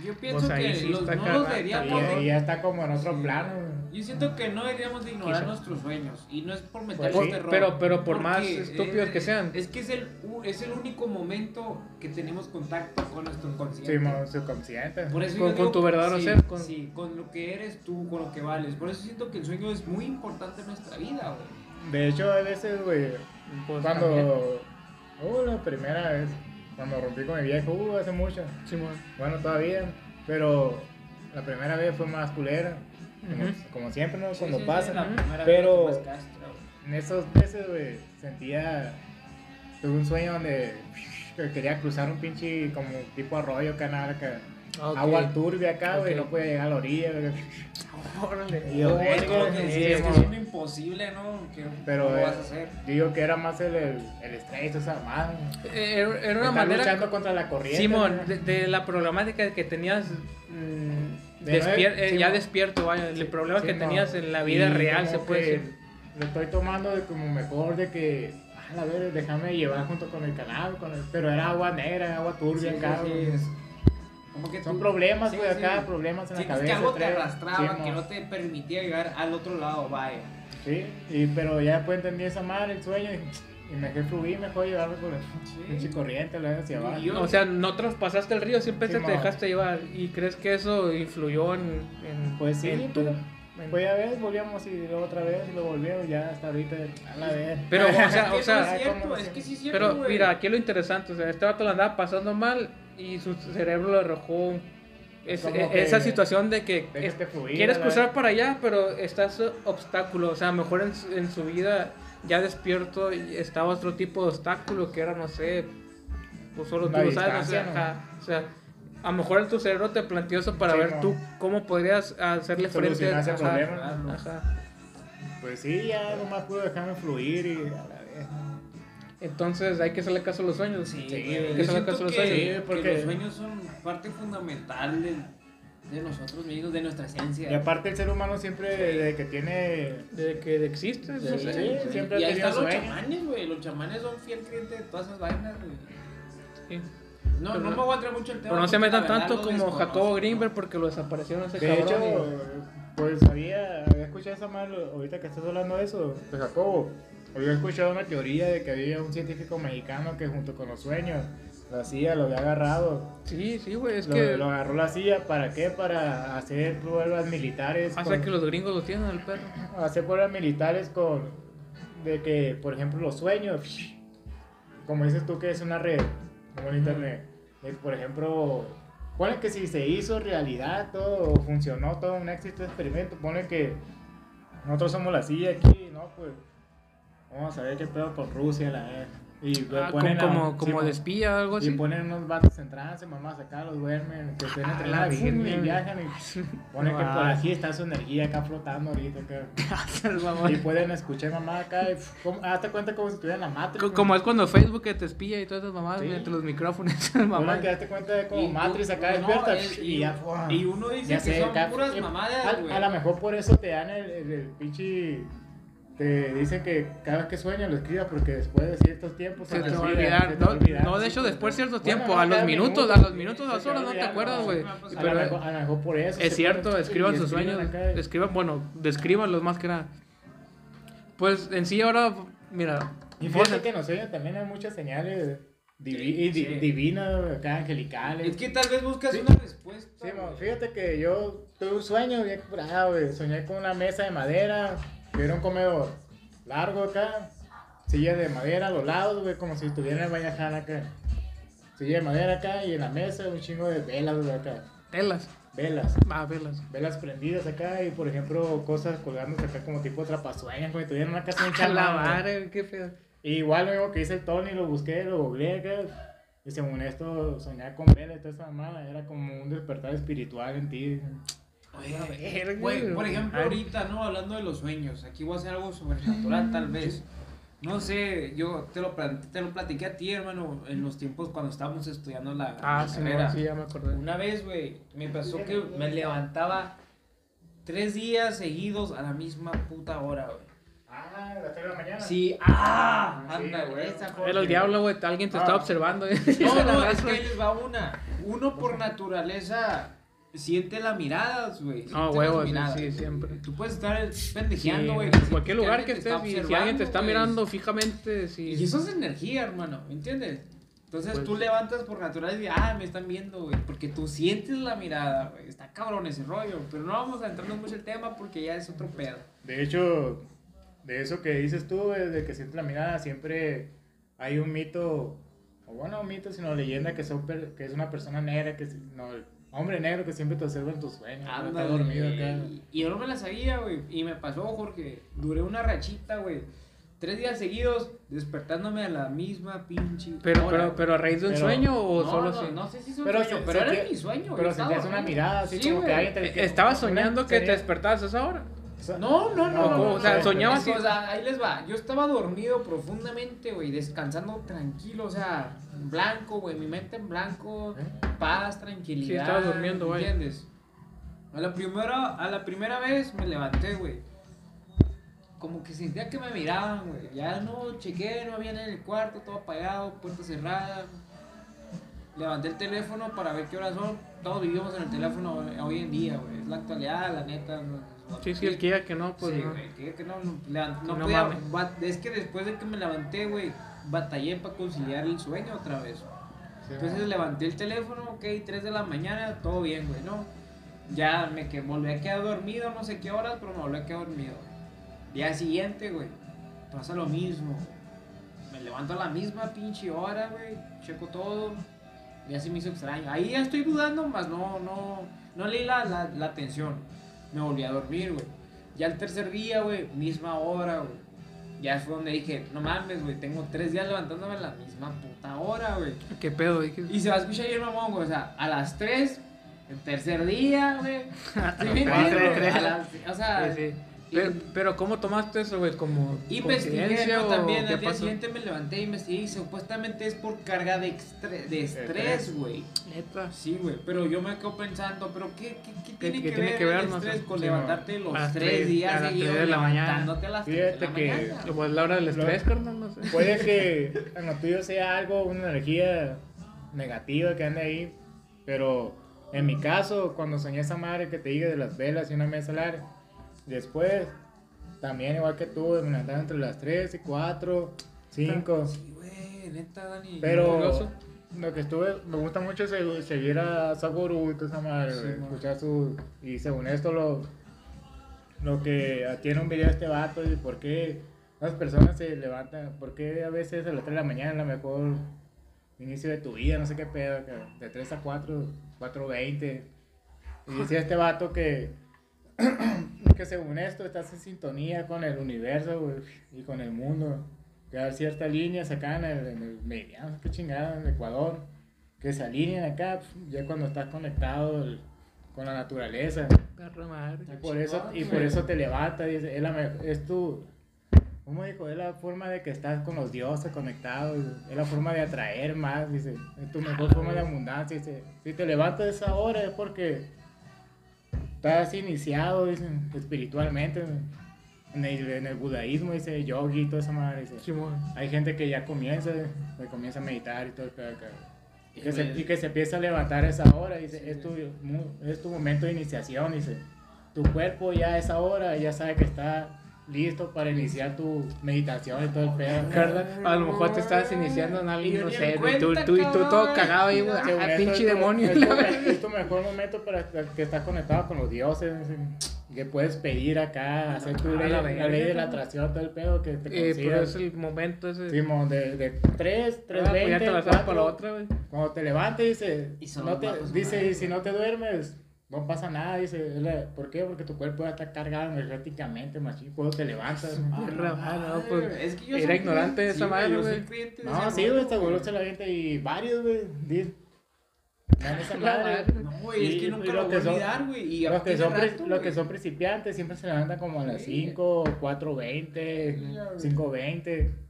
Yo pienso Pues que sí los, no los deberíamos. Y, y ya está como en otro Sí. plano. Yo siento que no deberíamos de ignorar Quizá. nuestros sueños. Y no es por Pues meterles sí, terror. pero- pero por más estúpidos es- que sean. Es que es el, es el único momento que tenemos contacto con nuestro consciente. Sí, subconsciente. Por eso Con- con digo tu verdadero sí, ser, con- Sí, con lo que eres tú, con lo que vales. Por eso siento que el sueño es muy importante en nuestra vida, güey. De hecho, a veces, güey, Pues, también. cuando. Uh, la primera vez. Cuando rompí con mi viejo, uh, hace mucho. Simón. Bueno, todavía. Pero la primera vez fue más culera. Como, siempre, ¿no? Sí, Cuando sí, sí, pasa. primera Pero- vez güey. En esos meses, güey, sentía. Tuve un sueño donde que quería cruzar un pinche como tipo arroyo, canal. Ok. Agua turbia acá, güey, Ok. no podía llegar a la orilla, güey. Órale. Y yo, es como que sí, sí, es que es un imposible, ¿no? Que Pero ¿cómo eh, vas a hacer? yo digo que era más el, el, el estrés, esa madre. Era, era una manera. luchando contra la corriente. Simón, ¿no? de, de la problemática que tenías mm, De despier- nueve, eh, sí, ya despierto, vaya, el Sí, problema que tenías en la vida Y real, se puede decir. Lo estoy tomando de como mejor de que, a la ver, déjame llevar junto con el canal, con el, pero era agua negra, agua turbia Sí, sí, es- como que Son tú- problemas, sí, güey, sí. acá, problemas en la Sientes cabeza. que algo te traes. arrastraba, Sí, que no te permitía llegar al otro lado, vaya. Sí, y, pero ya después entendí esa madre, el sueño, y, y me dejé fluir, mejor llevarme por el Sí. pinche corriente, la hacia abajo. Yo- O sea, no traspasaste el río, siempre te, te dejaste llevar. ¿Y crees que eso influyó en, en- Pues sí, en tu- pero- en- Pues ya ves, volvíamos y luego otra vez, y lo volvimos, ya hasta ahorita, a la vez. Pero, o sea, Es que o sea, es cierto, ¿cómo es que sí es cierto, Pero güey. mira, aquí lo interesante, o sea, este vato lo andaba pasando mal y su cerebro le arrojó es- e- que esa situación de que déjate es- fluir, quieres cruzar para allá, pero estás obstáculo, o sea, mejor en, en su vida ya despierto y estaba otro tipo de obstáculo que era, no sé, pues solo tú sabes, o sea, ¿no? ajá, o sea, a lo mejor en tu cerebro te planteó eso para Sí, ver no. tú cómo podrías hacerle frente Solucionar ese problema. ajá. Pues sí, ya nomás pude dejarme fluir y a la vez. Entonces hay que hacerle caso a los sueños. Sí, Sí, hay que hacerle caso a los sueños. Sí, que porque- los sueños son parte fundamental de, de nosotros mismos, de nuestra esencia. Y aparte el ser humano siempre, desde que tiene... De que existe, Sí, sí. siempre y ha ahí tenido están los sueños. chamanes, güey. Los chamanes son fiel creyentes de todas esas vainas, güey. Sí. No, Pero no me voy a entrar mucho el tema. Pero no se metan tanto como Jacobo. Greenberg porque lo desaparecieron ese De cabrón. hecho, pues había, había escuchado esa mal, ahorita que estás hablando de eso, de Jacobo, había escuchado una teoría de que había un científico mexicano que junto con los sueños, la CIA lo había agarrado, Sí, sí, güey, es lo, que lo agarró la CIA, ¿para qué? Para hacer pruebas militares, hace con- que los gringos lo tienen al perro. hacer pruebas militares con, de que, por ejemplo, los sueños, como dices tú que es una red, como el internet, por ejemplo, pone que si se hizo realidad todo, funcionó todo un éxito experimento, pone que nosotros somos la silla aquí, ¿no? Pues vamos a ver qué pedo con Rusia, la vez. Y Ah, ponen como, a- como, sí, como mo- de espía o algo y así. ponen unos vatos en trance, mamás acá los duermen, que estén Ah, entrenados la y pum, y virgen. viajan y ponen que por Ah. aquí está su energía acá flotando ahorita acá. Y pueden escuchar mamá acá y como- hazte cuenta como si estuvieran en la Matrix. Co- Como es cuando Facebook que te espía y todas esas mamadas Sí. entre los micrófonos. Mamá, mamá. que hazte cuenta de como Y- Matrix acá no, despierta es- y, ya ¡fua! y uno dice Ya que sé, son acá, puras eh, mamadas, a, lo mejor por eso te dan el, el, el pinche te dice que cada vez que sueñas lo escribas porque después de ciertos tiempos Se te olvida, va a se olvidar. te va a No, olvidar. no, de hecho, después cierto Bueno, tiempo, no, a los minutos, minuto, a los sí, minutos, a se las horas, no te acuerdas, sí. güey. Pero a lo mejor por eso. se es cierto, escriban sus sueños. acá. Escriban, bueno, descríbanlos más que nada. Pues en sí ahora, mira. Y fíjate que en los sueños también hay muchas señales divi- y di- Sí. divinas, acá angelicales. Es que tal vez buscas Sí. una respuesta. Sí, güey. fíjate que yo tuve un sueño bien curado, güey. Soñé con una mesa de madera, era un comedor largo acá, silla de madera a los lados, güey, como si estuviera en Bayaján acá. Silla de madera acá y en la mesa un chingo de velas, güey, acá. Telas. Velas. Ah, velas. Velas prendidas acá y, por ejemplo, cosas colgándose acá como tipo trapasueñas, como si tuviera una casa en A la madre, qué feo. Y igual lo mismo que hice el Tony, lo busqué, lo googleé acá. Y según esto, soñar con velas toda esa mamada era como un despertar espiritual en ti. Oye, güey, por ejemplo, ahorita, ¿no? Hablando de los sueños, aquí voy a hacer algo sobrenatural, tal vez. No sé, yo te lo, te lo platiqué a ti, hermano, en los tiempos cuando estábamos estudiando la, Ah, la sí, carrera. sí, ya me acordé. Una vez, güey, me pasó que me levantaba tres días seguidos a la misma puta hora, güey. Ah, a las 3 de la mañana. Sí, ¡ah! Sí, Anda, güey. Era el diablo, güey. Alguien te está Ah. observando. No, no, es que ahí les va una. Uno por naturaleza siente la mirada, güey. No, siente huevos, sí, siempre. Tú puedes estar pendejeando, güey. en cualquier lugar que estés, y si alguien te está mirando fijamente, sí. Y eso es energía, hermano, ¿me entiendes? Entonces Pues- tú levantas por naturaleza y ah, me están viendo, güey. Porque tú sientes la mirada, güey. Está cabrón ese rollo. Pero no vamos a entrarnos mucho el tema porque ya es otro pedo. De hecho, de eso que dices tú, de que sientes la mirada, siempre hay un mito, o bueno, mito, sino leyenda que, son per- que es una persona negra, que no, hombre negro que siempre te observa en tus sueños, Ándale, dormido acá. Y yo no me la sabía, güey. Y me pasó, Jorge. Duré una rachita, güey. Tres días seguidos despertándome a la misma pinche. Pero, hora, pero, pero a raíz de un Pero- sueño o no, solo no, sí. no sé si es un Pero sueño, pero se- era mi sueño. pero sentías una mirada así Sí, como que güey. alguien te- Eh, Estaba una- soñando que te despertabas a esa hora. No, no, no. ¿O no, O sea, soñaba así. O sea, ahí les va. Yo estaba dormido profundamente, güey, descansando tranquilo, o sea, en blanco, güey, mi mente en blanco, ¿Eh? paz, tranquilidad. Sí, estaba durmiendo, güey. ¿Entiendes? A la primera, a la primera vez me levanté, güey. Como que sentía que me miraban, güey. Ya no chequé, no había nadie en el cuarto, todo apagado, puerta cerrada. Levanté el teléfono para ver qué horas son. Todos vivimos en el teléfono hoy en día, güey. Es la actualidad, la neta. no- Sí, sí, el que diga que no, pues sí, no. güey, que, que no, no, no no podía- es que después de que me levanté, güey, batallé para conciliar el sueño otra vez. Sí, Entonces levanté el teléfono, ok, 3 de la mañana, todo bien, güey, ¿no? Ya me que volví a quedar dormido, no sé qué horas, pero me volví a quedar dormido. Día siguiente, güey, pasa lo mismo. Me levanto a la misma pinche hora, güey, checo todo. Ya se me hizo extraño. Ahí ya estoy dudando, más no, no, no leí la, la, la atención. Me volví a dormir, güey. Ya el tercer día, güey, misma hora, güey. Ya fue donde dije, no mames, güey, tengo tres días levantándome a la misma puta hora, güey. ¿Qué pedo? Dije, Y se va a escuchar bien mamón, güey. O sea, a las 3, el tercer día, güey. ¿Sí me entiendes? tres. O sea, Sí, sí. Pero, pero ¿cómo tomaste eso, güey? ¿Como investigué coincidencia pero o también. Al día pasó? siguiente me levanté y investigué y supuestamente es por carga de, extre- de estrés, güey. Neta. Sí, güey. Pero yo me quedo pensando, ¿pero qué, qué, qué tiene, qué que, tiene ver que ver, el no sé? estrés con Sí, levantarte no. los tres tres- días a las seguidos tres de la mañana. levantándote a las 3 de la Fíjate que- mañana? Como es la hora del estrés, carnal, no sé. Puede que en lo tuyo sea algo, una energía negativa que ande ahí, pero en mi caso, cuando soñé esa madre que te diga de las velas y una mesa larga, después, también igual que tú, me levantaba entre las 3 y 4, 5, Sí, güey, neta, Dani. pero lo que estuve, me gusta mucho se- seguir a Saguru y toda esa madre, Sí, escuchar su, y según esto lo, lo que tiene un video de este vato y por qué las personas se levantan, por qué a veces a las 3 de la mañana es la mejor inicio de tu vida, no sé qué pedo, de 3 a 4, 4.20. Y decía este vato que, que según esto estás en sintonía con el universo güey, y con el mundo. Que hay ciertas líneas acá en el, en el meridiano, qué chingada, en el Ecuador, que se alinean acá, pues, ya cuando estás conectado el- con la naturaleza. Madre. Y por eso, y por eso te levantas, dice, es, la es tu, ¿cómo dijo? Es la forma de que estás con los dioses conectados, es la forma de atraer más, dice, es tu mejor forma de abundancia, dice, si te levantas a esa hora es porque estás iniciado, dicen, espiritualmente, En el, en el budaísmo dice yogi y toda esa madre. Dice, hay gente que ya comienza, que comienza a meditar y todo el pedo acá. Y que, se, pues- y que se empieza a levantar a esa hora, dice, es, tu, es tu momento de iniciación, dice. Tu cuerpo ya a esa hora ya sabe que está listo para iniciar tu meditación y todo el pedo. ¿Verdad? A lo mejor te estabas iniciando en algo, Y no sé, tú, tú, y tú todo cagado ahí, güey. Ah, pinche demonio. Es tu, es tu mejor momento para que estás conectado con los dioses. Que puedes pedir acá, hacer tu A ley, la ley de la atracción, todo el pedo que te Eh, pero es el momento ese. Simón, de, de 3, 3, Ah, pues ya te la sabes para la 4, otra, güey. Cuando te levantes, dice, no te, dice, y si no te duermes, no pasa nada, dice, ¿por qué? Porque tu cuerpo ya está cargado energéticamente, machín, cuando te levantas. Ah, no, pues, es que yo era soy ignorante de esa sí, madre, güey. No, sí, güey, se voló la gente y varios, güey. No, güey, es que nunca los lo voy a olvidar, güey. Los que, son, rato, los que son principiantes siempre se levantan como a las Sí. 5, 4.20, Ya, güey. 5.20.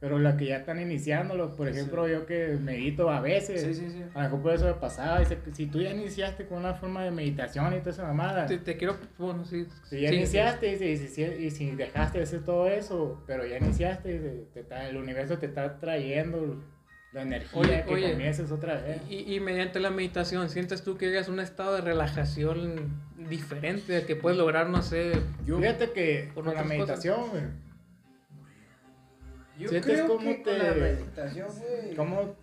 Pero los que ya están iniciándolo, por ejemplo, yo que medito a veces, Sí, sí, sí. a lo mejor por eso me pasaba, dice si tú ya iniciaste con una forma de meditación y toda esa mamada, Te, te quiero, bueno, sí. si ya sí, iniciaste y, si, y si dejaste de hacer todo eso, pero ya iniciaste, te está- el universo te está trayendo la energía Oye, que oye. comiences otra vez. Y, y mediante la meditación, ¿sientes tú que llegas a un estado de relajación diferente que puedes lograr, no sé, Fíjate que con la meditación, Yo Sientes creo cómo que con te- la meditación, güey. como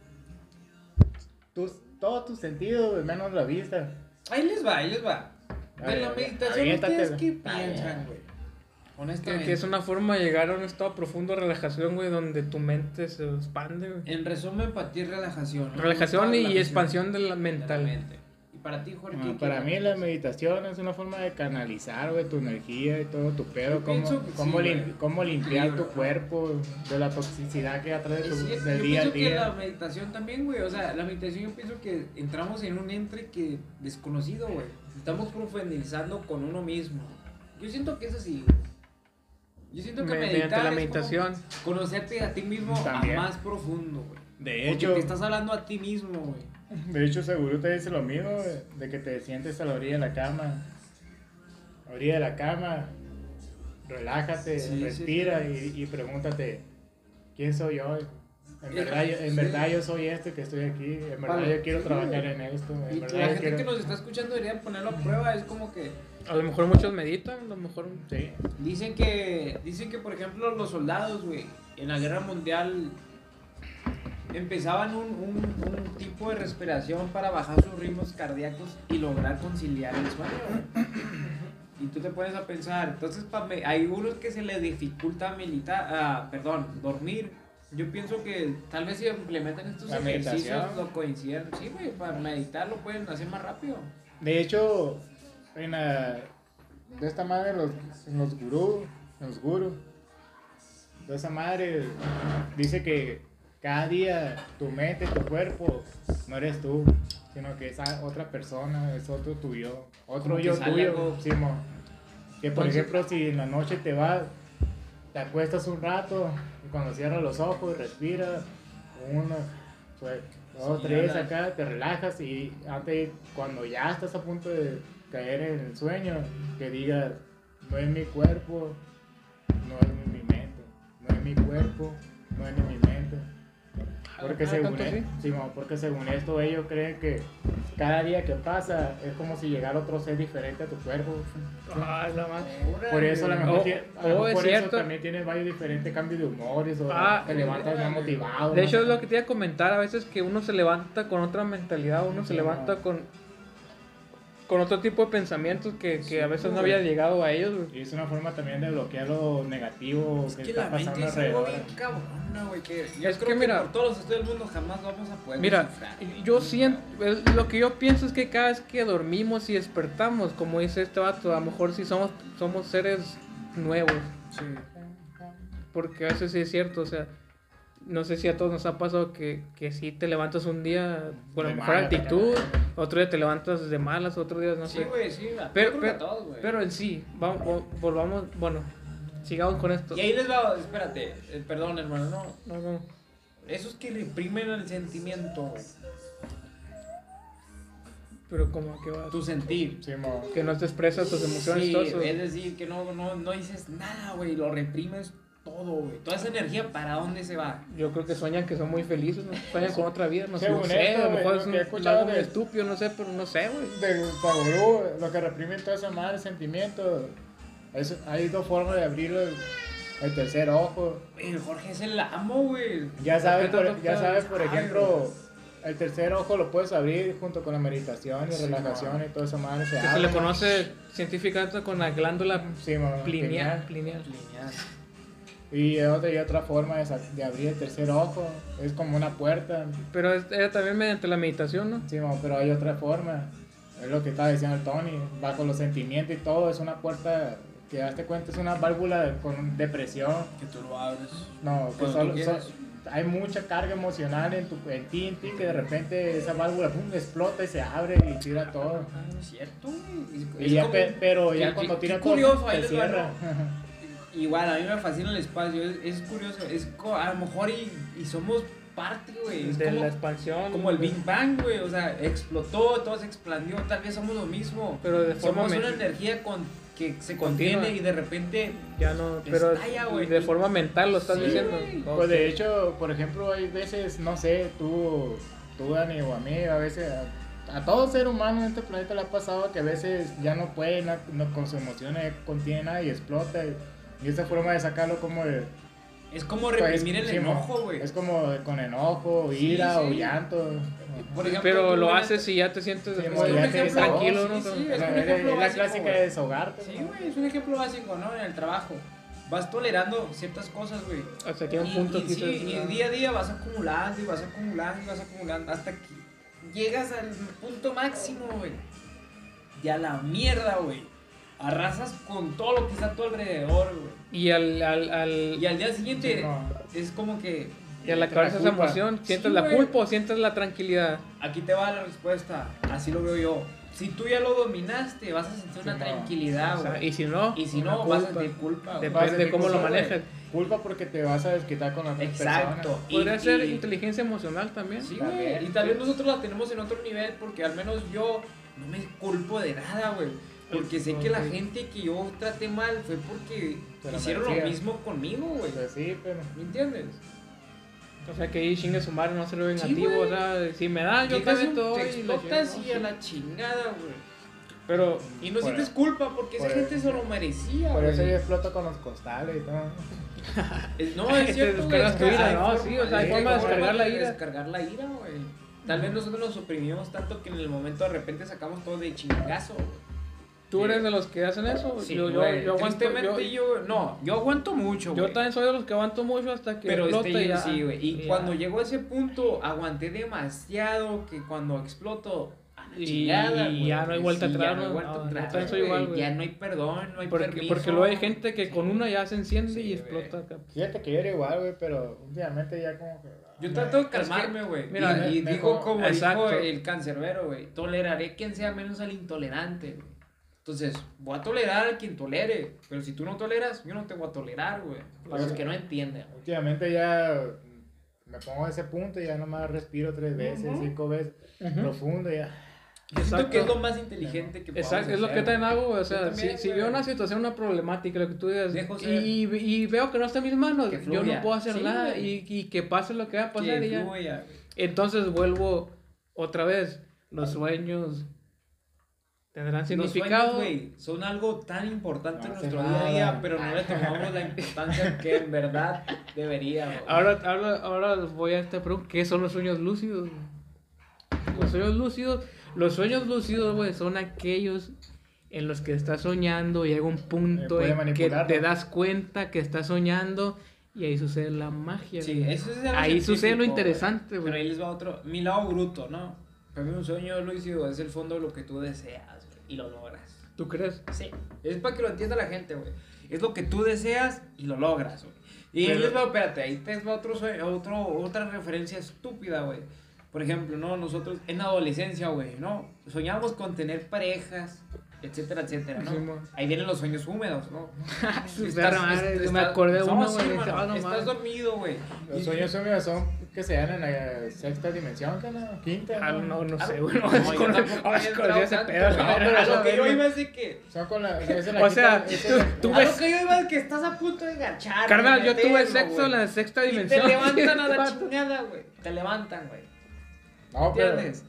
tus, todos tus sentidos, güey, menos la vista. Ahí les va, ahí les va. De la meditación. ¿ustedes qué piensan, güey? que, Honestamente. que es una forma de llegar a un estado profundo de relajación, güey, donde tu mente se expande, güey? En resumen, para ti es relajación. ¿no? Relajación y relajación expansión de la de la mental. mente. Para ti, Jorge. Ah, ¿qué para mí la meditación es una forma de canalizar, güey, tu energía y todo tu pedo, Yo cómo, pienso que cómo, sí, lim- cómo limpiar tu Equilibrio. cuerpo de la toxicidad que atrae Es tu, cierto, del yo día al pienso que la día. meditación también, güey. O sea, la meditación yo pienso que entramos en un entre que desconocido, güey. Estamos profundizando con uno mismo. Yo siento que es así, güey. Yo siento que Mediante meditar la es meditación. como conocerte a ti mismo También. a más profundo, güey. De Porque hecho, te estás hablando a ti mismo, güey. De hecho seguro te dice lo mismo, de que te sientes a la orilla de la cama, a la orilla de la cama, relájate, Sí, sí, respira Y, y pregúntate, ¿quién soy yo? En Y- verdad, yo, en sí. verdad yo soy este que estoy aquí, en verdad Vale, yo quiero sí, trabajar en esto, en Y verdad la yo gente quiero... que nos está escuchando debería ponerlo a prueba. Es como que A lo mejor muchos meditan, a lo mejor. Sí. dicen que, dicen que por ejemplo, los soldados, güey, en la guerra mundial empezaban un, un- un tipo de respiración para bajar sus ritmos cardíacos y lograr conciliar el sueño. Y tú te pones a pensar, entonces hay unos que se les dificulta militar, ah, perdón, dormir. Yo pienso que tal vez si implementan estos La ejercicios meditación. lo coinciden. Sí, güey, para meditar lo pueden hacer más rápido. De hecho, en la, de esta madre, los, en los gurús, los gurús, de esa madre dice que cada día tu mente, tu cuerpo, no eres tú, sino que es otra persona, es otro tuyo, otro yo tuyo, Simón. Que por Entonces- ejemplo, si en la noche te vas, te acuestas un rato y cuando cierras los ojos, respiras, uno, pues, dos, Sí, tres acá, te relajas y antes, cuando ya estás a punto de caer en el sueño, que digas, no es mi cuerpo, no es mi mente, no es mi cuerpo, no es mi mente. Porque, Ah, según ¿tanto e- sí? Simón, porque según esto ellos creen que cada día que pasa es como si llegara otro ser diferente a tu cuerpo. Ah, la madre. Por eso a lo mejor, Oh, tie- a lo oh, mejor es por eso cierto. también tienes varios diferentes cambios de humores o Ah, te levantas más motivado. De hecho, es lo que te iba a comentar. A veces que uno se levanta con otra mentalidad, uno se levanta no. con, con otro tipo de pensamientos que, que a veces no había llegado a ellos. güey. Y es una forma también de bloquear lo negativo Es que, que está la mente pasando es algo alrededor. bien cabrona, güey, que yo Es creo que que, mira- por todos los estudios del mundo jamás vamos a poder Mira, yo siento, lo que yo pienso es que cada vez que dormimos y despertamos, como dice este vato, a lo mejor sí somos, somos seres nuevos. Porque a veces sí es cierto, o sea, no sé si a todos nos ha pasado que, que sí te levantas un día con la mejor actitud, otro día te levantas de malas, otro día no Sí, sé. güey, sí, la- Pero, pero, todos, güey. pero en sí, vamos, vo- volvamos, bueno, sigamos con esto. Y ahí les va, espérate, eh, perdón, hermano, no. No, no. Esos que reprimen el sentimiento, güey. Pero como que va. Tu sentir. Sí, mo. Que no te expresas tus emociones Sí, todo eso. es decir, que no, no, no dices nada, güey, lo reprimes todo, güey. Toda esa energía, ¿para dónde se va? Yo creo que sueñan que son muy felices, ¿no? Sueñan con otra vida, no sé, no sé, esto, a lo mejor es un, escuchado algo de- estúpido, no sé, pero no sé, güey. De Pagurú, lo que reprimen toda esa madre, sentimientos. Es, hay dos formas de abrir el, el tercer ojo. Güey, el Jorge es el amo, güey. Ya sabes, ¿Por ya sabes, por ejemplo, el tercer ojo lo puedes abrir junto con la meditación y Sí, relajación y toda esa madre se Que se le conoce científicamente con la glándula Sí, mo, pineal. pineal. pineal. Y otra, y otra forma de, de abrir el tercer ojo es como una puerta. Pero es- era también mediante la meditación, ¿no? Sí, pero hay otra forma. Es lo que estaba diciendo el Tony. Va con los sentimientos y todo. Es una puerta que, hazte cuenta, es una válvula con depresión. Que tú lo abres. No, que solo, tú quieras. so- hay mucha carga emocional en, tu, en ti, en ti, que de repente esa válvula pum, explota y se abre y tira todo. Ah, es cierto. Es- Y es ya como- pe- pero ya cuando tira todo, curioso, se cierra. ¿no? Igual, a mí me fascina el espacio. Es, es curioso. Es co- a lo mejor y, y somos parte, güey. De como, la expansión. como el. Big Bang, güey. O sea, explotó, todo se expandió. Tal vez somos lo mismo. Pero de forma Somos una energía con, que se Continua. contiene y de repente. Ya no, pero Estalla, güey. de forma mental lo estás Sí, diciendo. Pues de hecho, por ejemplo, hay veces, no sé, tú, tú Dani o a mí, a veces, a, a todo ser humano en este planeta le ha pasado que a veces ya no puede, na- no, con sus emociones contiene nada y explota. Y, y esa forma de sacarlo como de... Es como pues, reprimir el sí, enojo, güey. Es como con enojo, Sí, ira o llanto. Por ejemplo, Pero lo haces y ya te sientes tranquilo, ¿no? sí, sí, Es, la- clásica de desahogarte. Sí, ¿no? güey, es un ejemplo básico, ¿no? En el trabajo. Vas tolerando ciertas cosas, güey. Hasta que un Y- punto y, que sí, dices, y "Ah". día a día vas acumulando y vas acumulando y vas acumulando hasta que llegas al punto máximo, güey. Y a la mierda, güey. Arrasas con todo lo que está a tu alrededor, güey. Y al, al, al, Y al día siguiente Sí, no. es como que y al la acabarse esa culpa. emoción, ¿sientes Sí, la güey. culpa o sientes la tranquilidad? aquí te va la respuesta. Así lo veo yo. Si tú ya lo dominaste, vas a sentir una no. tranquilidad, O sea, güey. y si no, Y si no, vas a culpa. sentir culpa, güey. Depende de cómo lo culpa, manejas. Culpa porque te vas a desquitar con las Exacto. personas. Y- Podría ser y- inteligencia emocional también. Sí, También, güey. Y tal vez nosotros la tenemos en otro nivel porque al menos yo no me culpo de nada, güey. Porque sé que la gente que yo traté mal fue porque hicieron lo mismo conmigo, güey. Pues sí, pero... ¿Me entiendes? O sea, que ahí chingue su madre, no se lo Sí, vengativo. güey. o sea, si me da, yo te doy. te y explotas chingada, y a sí. la chingada, güey. Pero, Y no sientes culpa porque esa por- gente se lo merecía, Por eso yo exploto con los costales y todo. Es- No, es cierto, güey. es tu que ira, ¿no? forma- Sí, o sea, hay forma de descargar la de ira. Descargar la ira, güey. Tal vez nosotros nos suprimimos tanto que en el momento de repente sacamos todo de chingazo, güey. ¿Tú Sí. eres de los que hacen eso? Sí, yo, yo, güey, yo aguanto. Yo, yo, no, yo aguanto mucho, yo güey. también soy de los que aguanto mucho hasta que Pero explota este y yo ya. sí, güey. Y ya. cuando llegó a ese punto, aguanté demasiado que cuando exploto, Y- chingada, y güey. ya no hay vuelta Sí, atrás, ya no hay ¿no? vuelta No, yo atrás, güey. igual, güey. Ya no hay perdón, no hay Porque, permiso. porque luego hay gente que con una ya se enciende Sí, y güey. explota acá. Fíjate que yo era igual, güey, pero últimamente ya como que... Yo me- trato de Es que, calmarme, güey. mira, y y me- mejor- como exacto. dijo el cancerbero, güey. Toleraré quien sea menos al intolerante, güey. Entonces, voy a tolerar a quien tolere. Pero si tú no toleras, yo no te voy a tolerar, güey. Para los que no entienden. Últimamente ya me pongo a ese punto y ya nomás respiro tres veces, Ujú. cinco veces, profundo y ya. Yo siento que es lo más inteligente que Exacto, es lo que hacer, también hago, güey, o sea, también, si, si veo una situación, una problemática, lo que tú digas, y, y, y veo que no está en mis manos, yo no puedo hacer Sí, nada, y, y que pase lo que va a pasar, y Que ya. fluya, güey. Entonces vuelvo otra vez, los sueños tendrán Los significado. sueños, güey, son algo tan importante No en nuestro día a día, pero no le tomamos la importancia que en verdad debería. Ahora, ahora, ahora voy a esta pregunta, ¿qué son los sueños lúcidos? Los sueños lúcidos, los sueños lúcidos, güey, son aquellos en los que estás soñando y llega un punto puede en que te das cuenta que estás soñando y ahí sucede la magia. Sí, eso es Ahí sucede lo interesante, Pero güey. ahí les va otro, mi lado bruto, ¿no? Para mí un sueño lúcido es el fondo de lo que tú deseas, y lo logras. ¿Tú crees? Sí, es para que lo entienda la gente, güey. Es lo que tú deseas y lo logras, güey. Y Pero- les va, espérate, ahí te va otro, otro, otra referencia estúpida, güey. Por ejemplo, ¿no? Nosotros en adolescencia, güey, ¿no? Soñábamos con tener parejas, etcétera, etcétera, ¿no? Sí. Ahí vienen los sueños húmedos, ¿no? Estás- madre, est- me estás- acordé de no, uno, sí, güey. dije, ah, no Estás mames. dormido, güey. Los sueños húmedos son que se dan en la sexta dimensión, ¿qué no? Quinta. Ah, no, no Ah, sé, güey. No, no, tampoco no, ese pedo, no, pero a lo que yo iba es de que... Son con la. O sea, tú- es la- tú a ves- lo que yo iba es que estás a punto de enganchar. Carnal, yo tuve sexo en la sexta dimensión. te levantan a la chingada, güey. Te levantan, güey. No, pero. ¿Entiendes?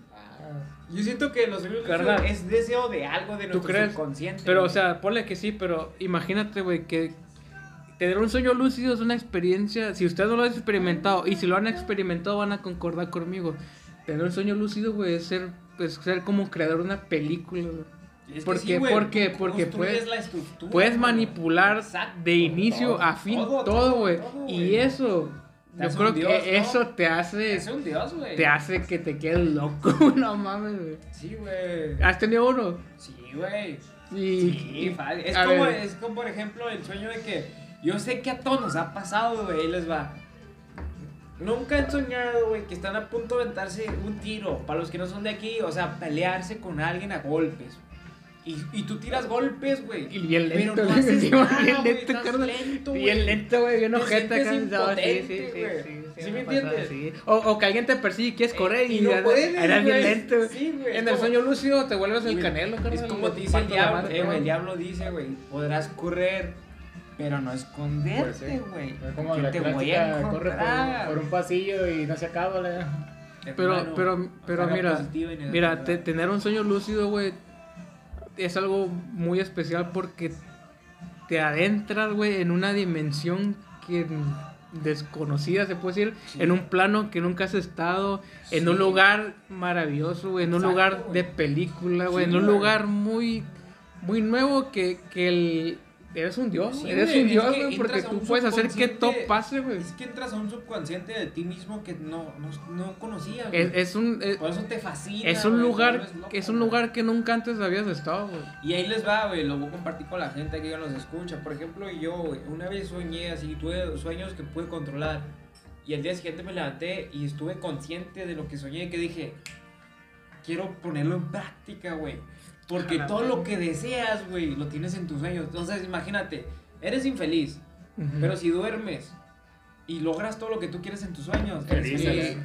Ah, Yo siento que los sueños es deseo de algo de ¿Tú nuestro crees? subconsciente. Pero, o sea, ponle que sí, pero imagínate, güey, que tener un sueño lúcido es una experiencia. Si ustedes no lo han experimentado, y si lo han experimentado, van a concordar conmigo. Tener un sueño lúcido, güey, es ser, pues, ser como creador de una película, güey. Es que ¿por sí, qué? güey, ¿Por qué? tú Porque construyes puedes- la Puedes manipular Exacto, de inicio todo, a fin todo, güey. Y eso, yo creo que eso te hace, Es un dios, güey. te hace que te quedes loco, no mames, güey. Sí, güey. ¿Has tenido uno? Sí, güey. Sí, fa- es como, ver, es como, por ejemplo, el sueño de que yo sé que a todos nos ha pasado, güey, les va. Nunca han soñado, güey, que están a punto de aventarse un tiro. Para los que no son de aquí, o sea, pelearse con alguien a golpes. Y, y tú tiras golpes, güey. Y bien Pero lento, no güey. haces Sí, nada, bien güey, lento, lento, Bien güey. lento, güey, bien Te ojete acá. sientes no, Sí, sí, sí, güey. sí, ¿Sí me entiendes? sí. O, o que alguien te persigue y quieres correr y, y no puedes, eras bien güey. lento. Sí, güey, En el como- sueño lúcido te vuelves el Güey, canelo, carnal. Es como dice el diablo, madre, eh, güey, güey. el diablo dice, güey, podrás correr, pero no pues esconderte, sí. güey. Como que te voy a corre por, por un pasillo y no se acaba, la. Pero, pero, pero carga mira, mira, te- tener un sueño lúcido, güey, es algo muy especial porque te adentras, güey, en una dimensión que desconocida, se puede decir, Sí. en un plano que nunca has estado, en un lugar maravilloso, güey, en un Exacto, lugar de película, güey, Sí, en un lugar muy, muy nuevo que, que el... Eres un dios, Sí, eres un dios, güey, porque tú puedes hacer que todo pase, güey. Es que entras a un subconsciente de ti mismo que no, no, no conocías, güey. Es, es un... es- Por eso te fascina. es un te lugar, loco, es un lugar que nunca antes habías estado, güey. Y ahí les va, güey, lo voy a compartir con la gente que ya nos escucha. Por ejemplo, yo, güey, una vez soñé así, tuve sueños que pude controlar. Y al día siguiente me levanté y estuve consciente de lo que soñé, que dije, quiero ponerlo en práctica, güey. Porque todo lo que deseas, güey, lo tienes en tus sueños. Entonces, imagínate, eres infeliz, pero si duermes y logras todo lo que tú quieres en tus sueños, eres Feliz.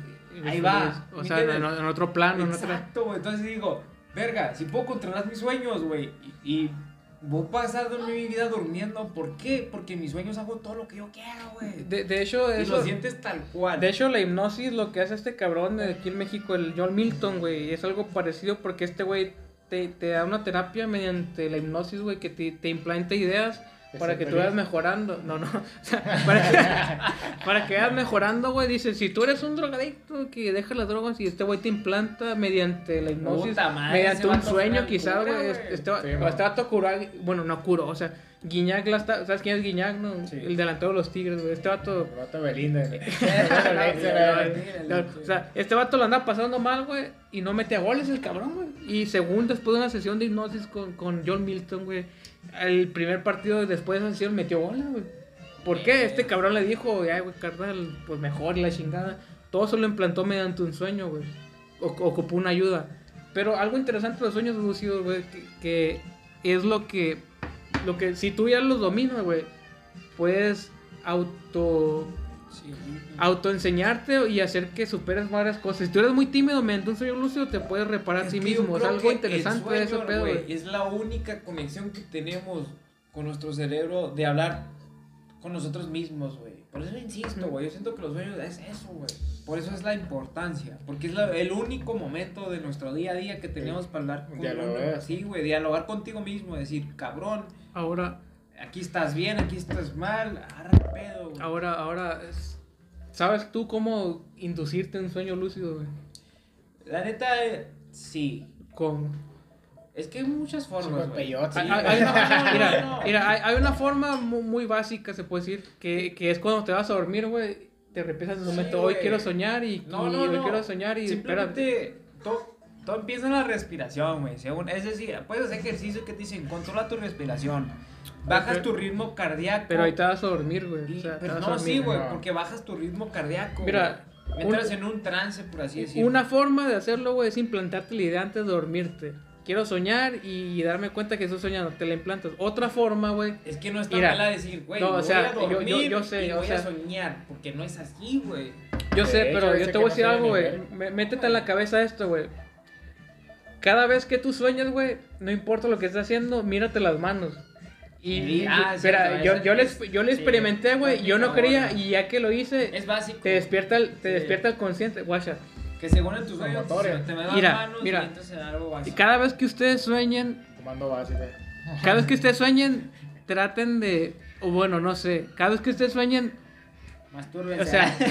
Ahí va, O ¿me sea, en, en otro plano, en otra... Exacto, güey. Entonces digo, verga, si puedo controlar mis sueños, güey, y, y voy a pasar de mi vida durmiendo, ¿por qué? Porque en mis sueños hago todo lo que yo quiero, güey. De, de hecho, Y eso, lo sientes tal cual. de hecho, la hipnosis, lo que hace este cabrón de aquí en México, el John Milton, güey, es algo parecido porque este güey te, te da una terapia mediante la hipnosis, güey, que te, te implanta ideas para que tú vayas mejorando. No, no. O sea, para, que, para que vayas mejorando, güey. Dice, si tú eres un drogadicto que deja las drogas y este güey te implanta mediante la hipnosis, Puta madre, mediante un sueño, quizás, güey. Este, este, Sí, este vato curó, a- bueno, no curó, o sea, Guiñac, la está- ¿sabes quién es Guiñac, no? Sí. El delantero de los Tigres, güey. Este vato... El vato Belinda. No, o sea, este vato lo anda pasando mal, güey, y no mete a goles el cabrón, güey. Y según después de una sesión de hipnosis con, con John Milton, güey, el primer partido después de esa sesión metió goles, güey. ¿Por qué? Este cabrón le dijo, ay, güey, carnal, pues mejor la chingada. Todo se lo implantó mediante un sueño, güey. O- ocupó una ayuda. Pero algo interesante de los sueños lúcidos, güey, que, que es lo que, lo que, si tú ya los dominas, güey, puedes auto Sí. autoenseñarte y hacer que superes varias cosas. Si tú eres muy tímido, mediante un sueño lúcido te puedes reparar a yo mismo. Es algo interesante ese sueño, pedo. Es la única conexión que tenemos con nuestro cerebro de hablar con nosotros mismos, güey. Por eso insisto, güey. Yo siento que los sueños es eso, güey. Por eso es la importancia. Porque es la- el único momento de nuestro día a día que tenemos para hablar con Dialogar. uno. Sí, güey. Dialogar contigo mismo. Decir, cabrón, Ahora, aquí estás bien, aquí estás mal. Arra el pedo, güey. ahora, ahora, es- ¿sabes tú cómo inducirte un sueño lúcido, güey? La neta, eh, sí. ¿Cómo? Es que hay muchas formas, con güey. peyote. Hay, Sí, hay- hay una, no, mira, no. mira, hay, hay una forma mu- muy, básica, se puede decir, que, que es cuando te vas a dormir, güey, te repiensas en un Sí, momento, hoy güey. quiero soñar y, No, y no, hoy no. quiero soñar y espérate. Simplemente todo, todo empieza en la respiración, güey. Según, es decir, puedes hacer ejercicio que te dicen, controla tu respiración. Bajas tu ritmo cardíaco. Pero ahí te vas a dormir, güey. o sea, pero no, dormir. sí, güey, no. porque bajas tu ritmo cardíaco. Mira, entras en un trance, por así decirlo. Una forma de hacerlo, güey, es implantarte la idea antes de dormirte. quiero soñar y darme cuenta que estoy soñando, te la implantas. Otra forma, güey. Es que no está Mira, mal a decir, güey, no, o voy sea, a yo- yo- dormir yo sé, y o voy sea- a soñar, porque no es así, güey. Yo sé, pero yo te voy a decir algo, güey. Métete en la cabeza esto, güey. Cada vez que tú sueñas, güey, no importa lo que estés haciendo, mírate las manos. Y, Sí, y- ah, espera, cierto, yo, yo, es- les, yo le sí, experimenté, güey, y yo no ahora. y ya que lo hice, Es básico. te despierta el, te Sí. despierta el consciente, guacha. Que según en tus sueños te, me Mira, manos mira. y en algo Y básico. cada vez que ustedes sueñen, Comando básico. cada vez que ustedes sueñen, traten de, o bueno, no sé, cada vez que ustedes sueñen, Mastúrbense. O sea.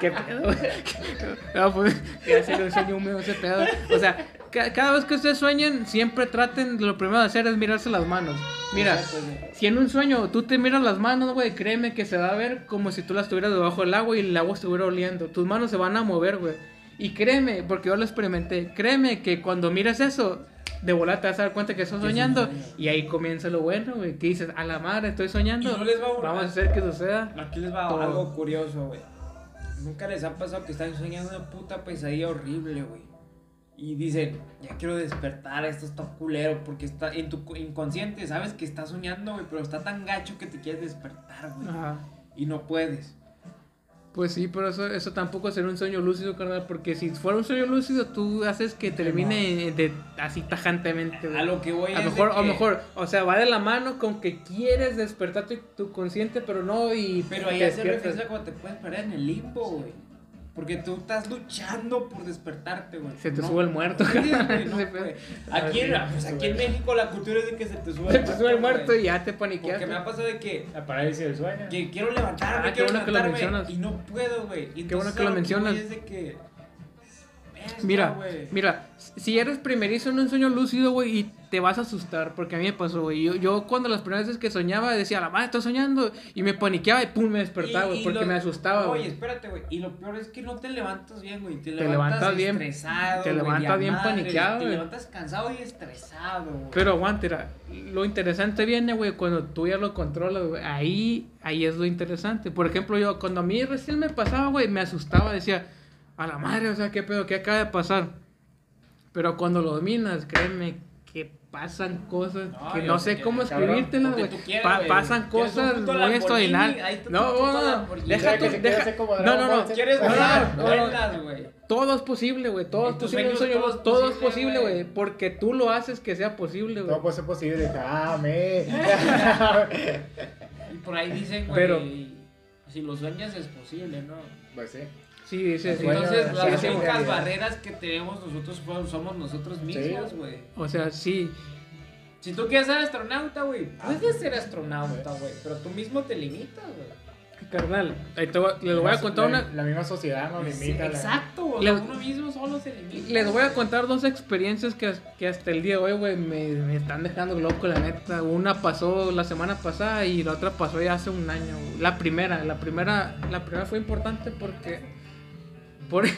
¿Qué pedo? güey? No, pues. Ya se lo sueño húmedo ese pedo. O sea, ca- cada vez que ustedes sueñen, siempre traten. Lo primero de hacer es mirarse las manos. Mira, Exacto, si en un sueño tú te miras las manos, güey, créeme que se va a ver como si tú las tuvieras debajo del agua y el agua estuviera oliendo. Tus manos se van a mover, güey. Y créeme, porque yo lo experimenté, créeme que cuando miras eso, de volada te vas a dar cuenta que estás soñando. Y ahí comienza lo bueno, güey. Que dices, a la madre, estoy soñando. No les va a. Vamos a hacer que suceda. Aquí les va Todo. algo curioso, güey. Nunca les ha pasado que están soñando una puta pesadilla horrible, güey. Y dicen, ya quiero despertar, esto está culero, porque está en tu inconsciente, sabes que estás soñando, güey, pero está tan gacho que te quieres despertar, güey. Ajá. Y no puedes. Pues sí, pero eso, eso tampoco será un sueño lúcido, carnal, porque si fuera un sueño lúcido, tú haces que termine de, así tajantemente, güey. A lo que voy A lo mejor, a lo que- mejor, o sea, va de la mano con que quieres despertar tu, tu consciente, pero no y Pero ahí hace despiertas. referencia cuando te puedes perder en el limbo, güey. Porque tú estás luchando por despertarte, güey. Se te No sube el muerto, güey, no, Ese pedo. güey. Aquí, en, pues, aquí en México la cultura es de que se te sube Se te sube el muerto güey. y ya te paniqueas. Porque me ha pasado de que, La parálisis del sueño. que quiero levantarme, Ah, quiero bueno que lo levantarme mencionas. y no puedo, güey. Y Qué bueno entonces que lo mencionas. Es de que, Mira, güey. mira, si eres primerizo en un sueño lúcido, güey, y te vas a asustar, porque a mí me pasó, güey. Yo, yo cuando las primeras veces que soñaba decía, la madre, estoy soñando, y me paniqueaba y pum, me despertaba, güey, porque lo- me asustaba, Oye, güey. espérate, güey. Y lo peor es que no te levantas bien, güey. Te, Te levantas, bien- estresado. te levantas bien madres, paniqueado, Te levantas cansado y estresado, güey. Pero aguante, era, lo interesante viene, güey, cuando tú ya lo controlas, güey. Ahí, ahí es lo interesante. Por ejemplo, yo, cuando a mí recién me pasaba, güey, me asustaba, decía, a la madre, o sea, qué pedo, qué acaba de pasar. Pero cuando lo dominas, créeme que pasan cosas No, que no sé que- cómo escribírtelas, güey. Pa- pasan ¿Quieres un cosas muy extraordinarias. No, no, no, deja ¿Sabes tú, deja- no, no, no? ¿Quieres no, volar? no, no. Vuelas, güey. todo es posible, güey, todo es posible, sueño, todo es todo es posible, güey. porque tú lo haces que sea posible, güey. Todo puede ser posible. Me. Y por ahí dicen, güey, Pero- si lo sueñas es posible, ¿no? pues sí. Sí, dice, sí. Sueño, Entonces, sí, las sí, únicas sí. barreras que tenemos nosotros somos nosotros mismos, güey. O sea, sí. Si tú quieres ser astronauta, güey, Ah, puedes ser astronauta, güey, pero tú mismo te limitas, güey. Carnal, ahí te voy- les voy a contar la, una. La misma sociedad nos limita. la- Exacto, sea, uno mismo solo se limita. Les voy a güey. contar dos experiencias que, que hasta el día de hoy, güey, me, me están dejando loco, la neta. Una pasó la semana pasada y la otra pasó ya hace un año. güey. La primera, la primera, la primera fue importante porque... Por, ¿Eh?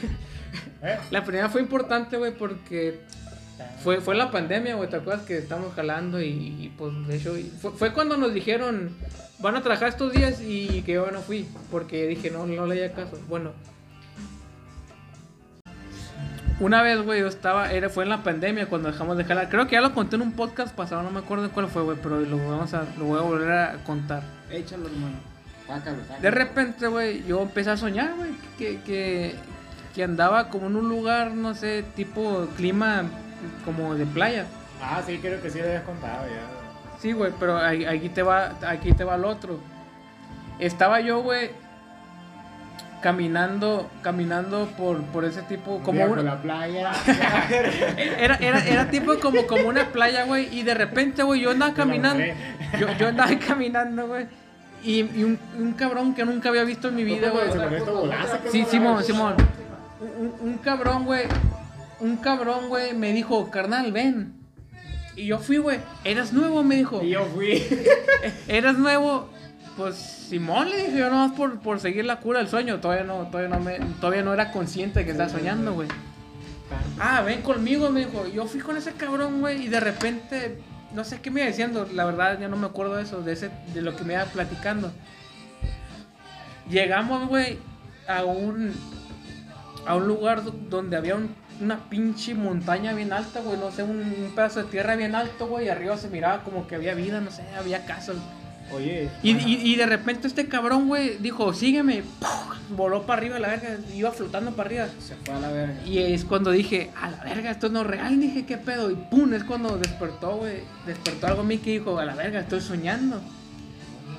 la primera fue importante, güey, porque fue, fue la pandemia, güey, ¿te acuerdas que estamos jalando y, y, pues de hecho y fue, fue cuando nos dijeron van a trabajar estos días y que yo no fui porque dije no, no le haya caso. Bueno, una vez, güey, yo estaba, era, fue en la pandemia cuando dejamos de jalar. Creo que ya lo conté en un podcast pasado, no me acuerdo cuál fue, güey, pero lo, vamos a, lo voy a volver a contar. Échalo, hermano. Sácalo, sácalo. De repente, güey, yo empecé a soñar, güey, que, que, que andaba como en un lugar, no sé, tipo clima como de playa. Ah, sí, creo que sí lo habías contado ya. Sí, güey, pero aquí te va, aquí te va el otro. Estaba yo, güey, caminando, caminando por, por ese tipo, como Día una, por la playa. era, era, era tipo como, como una playa, güey, y de repente, güey, yo andaba caminando, yo, yo andaba caminando, güey, y, y un, un cabrón que nunca había visto en mi vida, güey. Sí. Simón, Simón. Un, un cabrón, güey. Un cabrón, güey, me dijo, carnal, ven. Y yo fui, güey. Eras nuevo, me dijo. Y yo fui. Eras nuevo. Pues Simón le dije yo nomás por, por seguir la cura del sueño. Todavía no, todavía no me, todavía no era consciente de que estaba soñando, güey. Ah, ven conmigo, me dijo. Yo fui con ese cabrón, güey, y de repente, no sé qué me iba diciendo, la verdad ya no me acuerdo de eso, de ese, de lo que me iba platicando. Llegamos, güey, a un a un lugar do- donde había un, una pinche montaña bien alta, güey, no sé, un, un pedazo de tierra bien alto, güey, y arriba se miraba como que había vida, no sé, había casas. Oye. Y, bueno, y, y de repente este cabrón, güey, dijo, sígueme, ¡puf! voló para arriba la verga, iba flotando para arriba. Se fue a la verga. Y es cuando dije, a la verga, esto no es real, dije, ¿qué pedo? Y pum, es cuando despertó, güey, despertó algo a mí que dijo, a la verga, estoy soñando.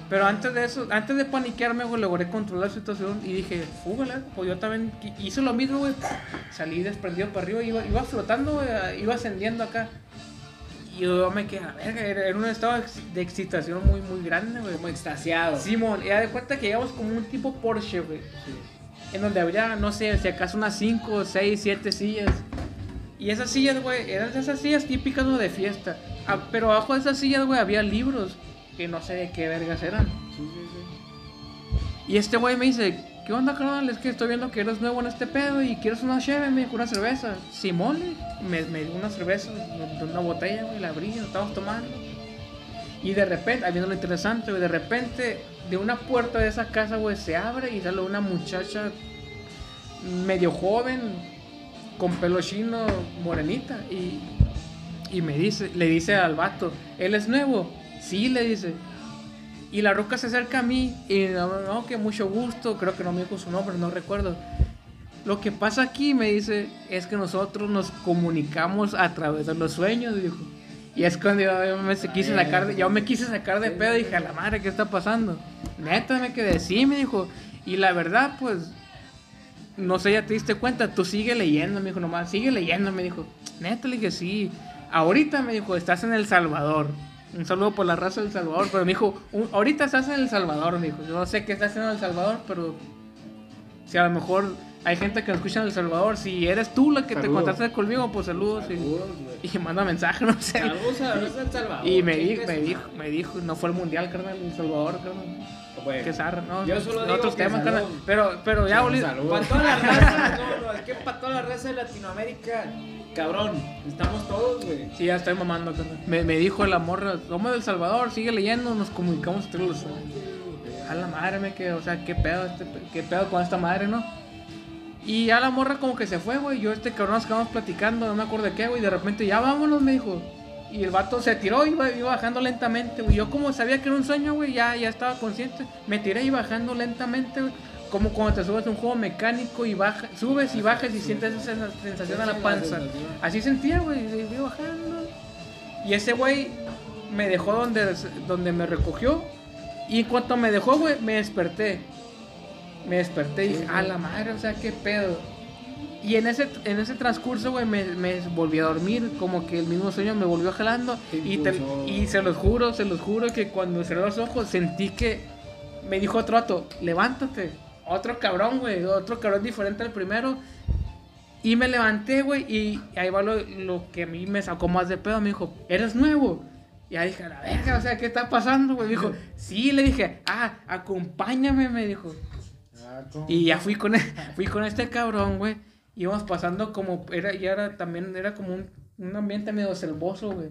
Pero antes de eso, antes de paniquearme, güey, logré controlar la situación y dije, fúgala, pues yo también hice lo mismo, güey. Salí desprendido para arriba, iba, iba flotando, güey, iba ascendiendo acá. Y yo me quedé, a verga, era, un estado de ex- de excitación muy, muy grande, güey. Como extasiado. Simón, y da de cuenta que llegamos como un tipo Porsche, güey. En donde habría, no sé, si acaso unas 5, 6, 7 sillas. Y esas sillas, güey, eran esas sillas típicas ¿no? de fiesta. Ah, pero abajo de esas sillas, güey, había libros que no sé de qué vergas eran. Y este güey me dice, ¿qué onda, carnal? Es que estoy viendo que eres nuevo en este pedo y quieres una cheve, me dijo, una cerveza. Simón, me, me dio una cerveza una botella, güey, la abrí, la estábamos tomando. Y de repente, habiendo lo interesante, güey, de repente, de una puerta de esa casa, güey, se abre y sale una muchacha medio joven, con pelo chino, morenita. Y, y me dice, le dice al vato, ¿él es nuevo? Sí, le dice. Y la roca se acerca a mí y no, no, que mucho gusto, creo que no me dijo su nombre, no recuerdo. Lo que pasa aquí, me dice, es que nosotros nos comunicamos a través de los sueños, dijo. Y es cuando yo, me se quise sacar de, yo me quise sacar de pedo y dije, a la madre, ¿qué está pasando? Neta, me quedé, sí, me dijo. Y la verdad, pues, no sé, ya te diste cuenta, tú sigue leyendo, me dijo nomás, sigue leyendo, me dijo. Neta, le dije, sí. Ahorita me dijo, estás en El Salvador. Un saludo por la raza del Salvador, pero me dijo, "Un- ahorita estás en El Salvador, me dijo. Yo no sé qué estás haciendo en El Salvador, pero si a lo mejor hay gente que nos escucha en El Salvador, si eres tú la que te Saludos. contactaste conmigo, pues saludos, y- Saludos, güey. y, manda mensaje, no sé. Saludos a los del Salvador. Y me, di- me dijo, me dijo, no fue el mundial, carnal, El Salvador, carnal. Güey. Qué zarra, ¿no? Yo solo digo Otros que temas, salud. Pero, pero ya, Oli-. Para toda la raza, no, no, es que para toda la raza de Latinoamérica, cabrón, estamos todos, güey. Sí, ya estoy mamando. Me, me dijo la morra, somos del Salvador, sigue leyendo, nos comunicamos entre los... A la madre me quedé, o sea, qué pedo, este, qué pedo con esta madre, ¿no? Y ya la morra como que se fue, güey. Yo este cabrón nos quedamos platicando, no me acuerdo de qué, güey. De repente, ya vámonos, me dijo. Y el vato se tiró, iba, iba bajando lentamente, güey. Yo como sabía que era un sueño, güey, ya, ya estaba consciente. Me tiré y bajando lentamente, güey. Como cuando te subes a un juego mecánico y baja, subes y bajas y sientes esa sens- sensación a la panza. Así sentía, güey, y iba bajando. Y ese güey me dejó donde, donde me recogió. Y en cuanto me dejó, güey, me desperté. Me desperté y dije, a la madre, o sea, qué pedo. Y en ese, en ese transcurso, güey, me, me volví a dormir. Como que el mismo sueño me volvió jalando. Y, te- y se los juro, se los juro que cuando cerré los ojos sentí que me dijo otro vato, levántate. Otro cabrón, güey, otro cabrón diferente al primero. Y me levanté, güey, y ahí va lo, lo que a mí me sacó más de pedo. Me dijo, ¿eres nuevo? Y ahí dije, a la verga, o sea, ¿qué está pasando, güey? Me dijo, sí, le dije, ah, acompáñame, me dijo. Ah. Y ya fui con, fui con este cabrón, güey. Íbamos pasando como, era, ya era también, era como un, un ambiente medio selvoso, güey.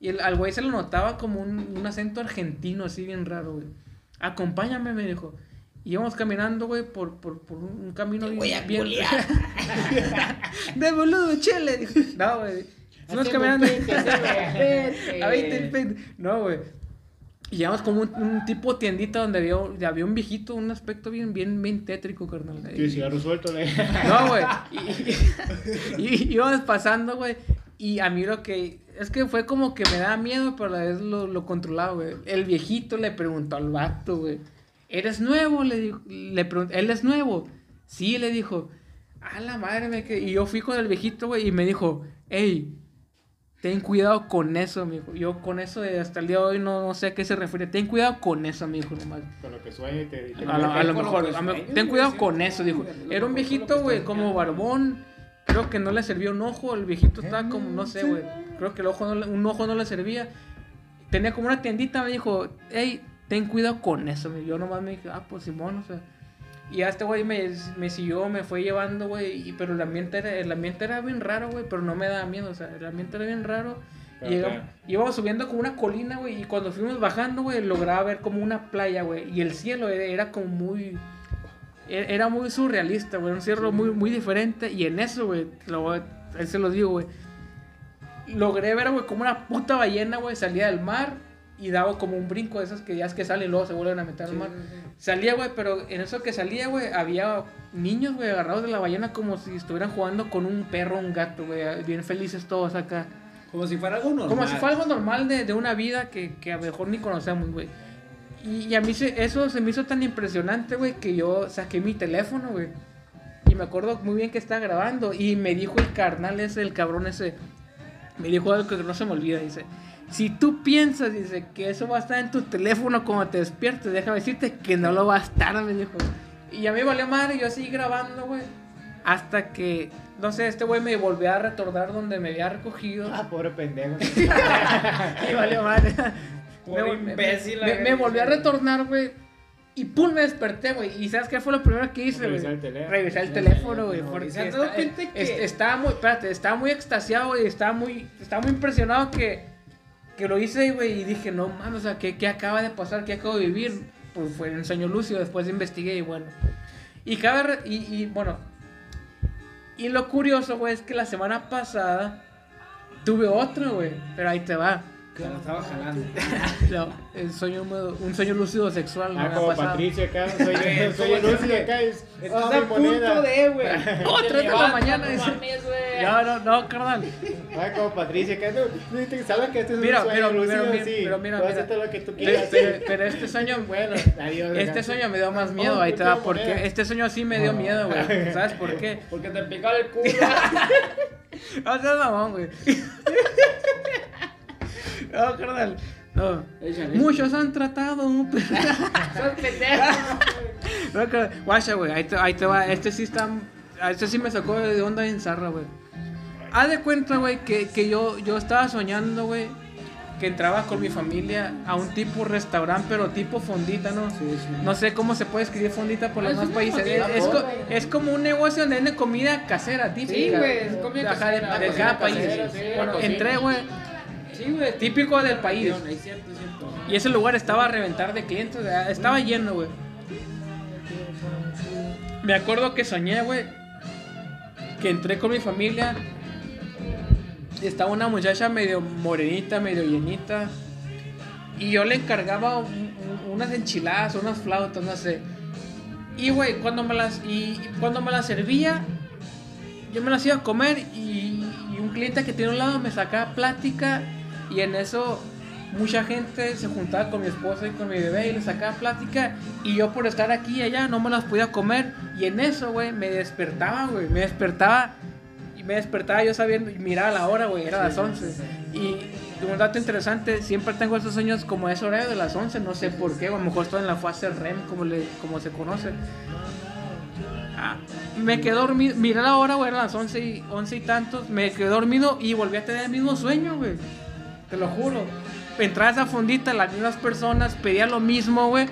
Y el, al güey se lo notaba como un, un acento argentino, así bien raro, güey. Acompáñame, me dijo. Y íbamos caminando, güey, por, por, por un, camino bien... voy a bien de boludo, chele. dijo. No, güey. Hacemos caminando. pete. A veinte el pete. No, güey. Y llegamos como un, un tipo tiendita donde había, había un viejito, un aspecto bien, bien, bien tétrico, carnal. Sí, cigarro suelto, le. No, güey. Y, y- y íbamos pasando, güey. Y a mí lo que. Es que fue como que me daba miedo, pero a la vez lo, lo controlaba, güey. El viejito le preguntó al vato, güey. ¿Eres nuevo? Le dijo. Le preguntó. ¿Él es nuevo? Sí, le dijo. A la madre me quedé. Y yo fui con el viejito, güey, y me dijo, hey, ten cuidado con eso, mijo. Yo con eso de hasta el día de hoy no, no sé a qué se refiere. Ten cuidado con eso, mijo, nomás. Con lo que sueña y te. te- A, lo- a lo mejor, a ten cuidado sí, con eso, dijo. Era un viejito, güey, como barbón. Creo que no le servía un ojo, el viejito estaba como, no sé, güey. Creo que el ojo no le- un ojo no le servía. Tenía como una tiendita, me dijo, hey, ten cuidado con eso. me- Yo nomás me dije, ah, pues Simón, o sea. Y a este güey me, me siguió, me fue llevando, güey. Pero el ambiente, era, el ambiente era bien raro, güey, pero no me daba miedo, o sea, el ambiente era bien raro. Pero Y llegamos- te- íbamos subiendo como una colina, güey, y cuando fuimos bajando, güey, lograba ver como una playa, güey. Y el cielo era, era como muy... e- era muy surrealista, güey. Un cierre muy, muy diferente. Y en eso, güey, ahí se lo digo, güey. Logré ver, güey, como una puta ballena, güey, salía del mar y daba como un brinco de esas que ya es que salen y luego se vuelven a meter al mar. Salía, güey, pero en eso que salía, güey, había niños, güey, agarrados de la ballena como si estuvieran jugando con un perro un gato, güey. Bien felices todos acá. Como si fuera algo normal. Como si fuera algo normal de, de una vida que, que a lo mejor ni conocemos, güey. Y, y a mí se- eso se me hizo tan impresionante, güey, que yo saqué mi teléfono, güey. Y me acuerdo muy bien que estaba grabando. Y me dijo el carnal ese, el cabrón ese. Me dijo algo que no se me olvida. Dice: Si tú piensas, dice, que eso va a estar en tu teléfono cuando te despiertes, déjame decirte que no lo va a estar, me dijo. Y a mí valió madre, yo seguí grabando, güey. Hasta que, no sé, este güey me volvió a retornar donde me había recogido. Ah, pobre pendejo. Y valió madre. Pobre Me- imbécil, Me, me, volví a retornar, güey. Y pum, me desperté, güey. ¿Y sabes qué fue lo primero que hice, güey? Revisar el teléfono. Revisar el teléfono, güey. Porque está- que- estaba muy, espérate, estaba muy extasiado, güey. Estaba muy, estaba muy impresionado que, que lo hice, güey. Y dije, no mames, o sea, ¿qué, ¿qué acaba de pasar? ¿Qué acabo de vivir? Pues fue un sueño lúcido. Después investigué y bueno. Y cabe, y, y bueno. Y lo curioso, güey, es que la semana pasada tuve otro, güey. Pero ahí te va. Se lo estaba jalando. No, el sueño, húmedo- un sueño lúcido sexual. Ah, como pasado. Patricio acá, soy, soy ¿cómo el se lúcido acá. Es, Estás a punto de, güey. Oh, Te tres de la mañana, no. No, no, no, carnal. Ah, como Patricio acá. No, ¿Sabes que este es Mira, un sueño pero- lúcido? pero mira, sí. pero mira, mira. hacer todo lo que tú quieras. pero- pero este sueño, Bueno, adiós. este sueño me dio más miedo. Oh, Ahí te va, porque este sueño sí me dio miedo, güey. ¿Sabes por qué? Porque te picaba el culo. No seas mamón, güey. No, carnal. No. Échale. Muchos han tratado, pero... Sos pendejo. No, carnal. Guacha, güey. Ahí te, ahí te va. Este sí está. Este sí me sacó de onda en zarra, güey. Haz de cuenta, güey, que, que yo, yo estaba soñando, güey, que entraba con mi familia a un tipo restaurante, pero tipo fondita, ¿no? No sé cómo se puede escribir fondita por los Ah, es demás países. Es, es co- es como un negocio donde venden comida casera, típica. Sí, güey, es comida de- casera, de, cocina cada país. casera, sí, bueno, entré, güey, Sí, güey. típico del país. Es cierto, es cierto. Y ese lugar estaba a reventar de clientes, o sea, estaba lleno, güey. Me acuerdo que soñé, güey, que entré con mi familia. Estaba una muchacha medio morenita, medio llenita. Y yo le encargaba un- un- unas enchiladas, unas flautas, no sé. Y, güey, cuando me las, y, cuando me las servía, yo me las iba a comer y, y un cliente que tiene un lado me sacaba plática y en eso mucha gente se juntaba con mi esposa y con mi bebé y le sacaba plática. Y yo por estar aquí y allá no me las podía comer. Y en eso, güey, me despertaba, güey, me despertaba y me despertaba yo sabiendo y miraba la hora, güey, era las 11 y un dato interesante, siempre tengo esos sueños como ese horario de las 11, no sé por qué, o a lo mejor estoy en la fase REM como, le, como se conoce. Ah, me quedé dormido, miré la hora, güey, eran las 11 y, 11 y tantos, me quedé dormido y volví a tener el mismo sueño, güey. Te lo juro. Entraba a esa fondita, las mismas personas, pedía lo mismo, güey.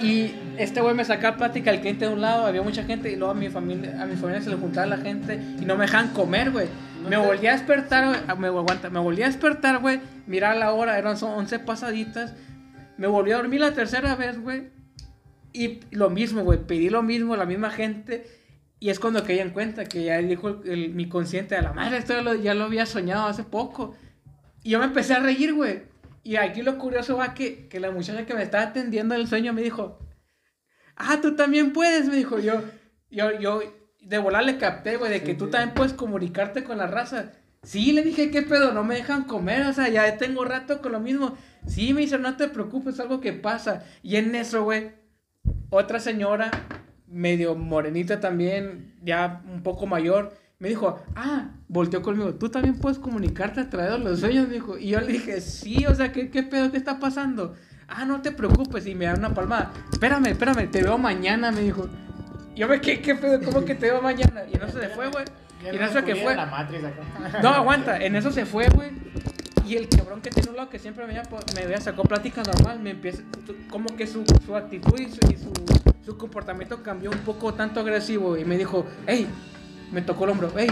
Y este güey me sacaba plática al cliente de un lado, había mucha gente y luego a mi familia, a mi familia se le juntaba la gente y no me dejaban comer, güey. Me volví a despertar, güey, ah, me, aguanta, me volví a despertar, güey, mirar la hora, eran son 11 pasaditas. Me volví a dormir la tercera vez, güey. Y lo mismo, güey, pedí lo mismo, la misma gente. Y es cuando caí en cuenta que ya dijo el- el- mi consciente a la madre, esto ya lo, ya lo había soñado hace poco. Y yo me empecé a reír, güey. Y aquí lo curioso va que, que la muchacha que me estaba atendiendo el sueño me dijo, ah, tú también puedes, me dijo yo. Yo, yo de volar le capté, güey, de que tú también puedes comunicarte con la raza. Sí, le dije, ¿qué pedo? No me dejan comer, o sea, ya tengo rato con lo mismo. Sí, me dice, no te preocupes, es algo que pasa. Y en eso, güey, otra señora, medio morenita también, ya un poco mayor, me dijo, ah, volteó conmigo, tú también puedes comunicarte a través de los sueños, me dijo. Y yo le dije, sí, o sea, ¿qué, qué pedo, qué está pasando? Ah, no te preocupes, y me da una palmada. Espérame, espérame, te veo mañana, me dijo. Yo me, ¿qué, qué pedo? ¿Cómo que te veo mañana? Y en eso se fue, güey. Y en eso que fue. No, aguanta, en eso se fue, güey. Y el cabrón que tiene un lado que siempre me, me había sacado plática normal, me empieza, como que su, su actitud y, su, y su, su comportamiento cambió un poco tanto agresivo y me dijo, hey, me tocó el hombro, hey,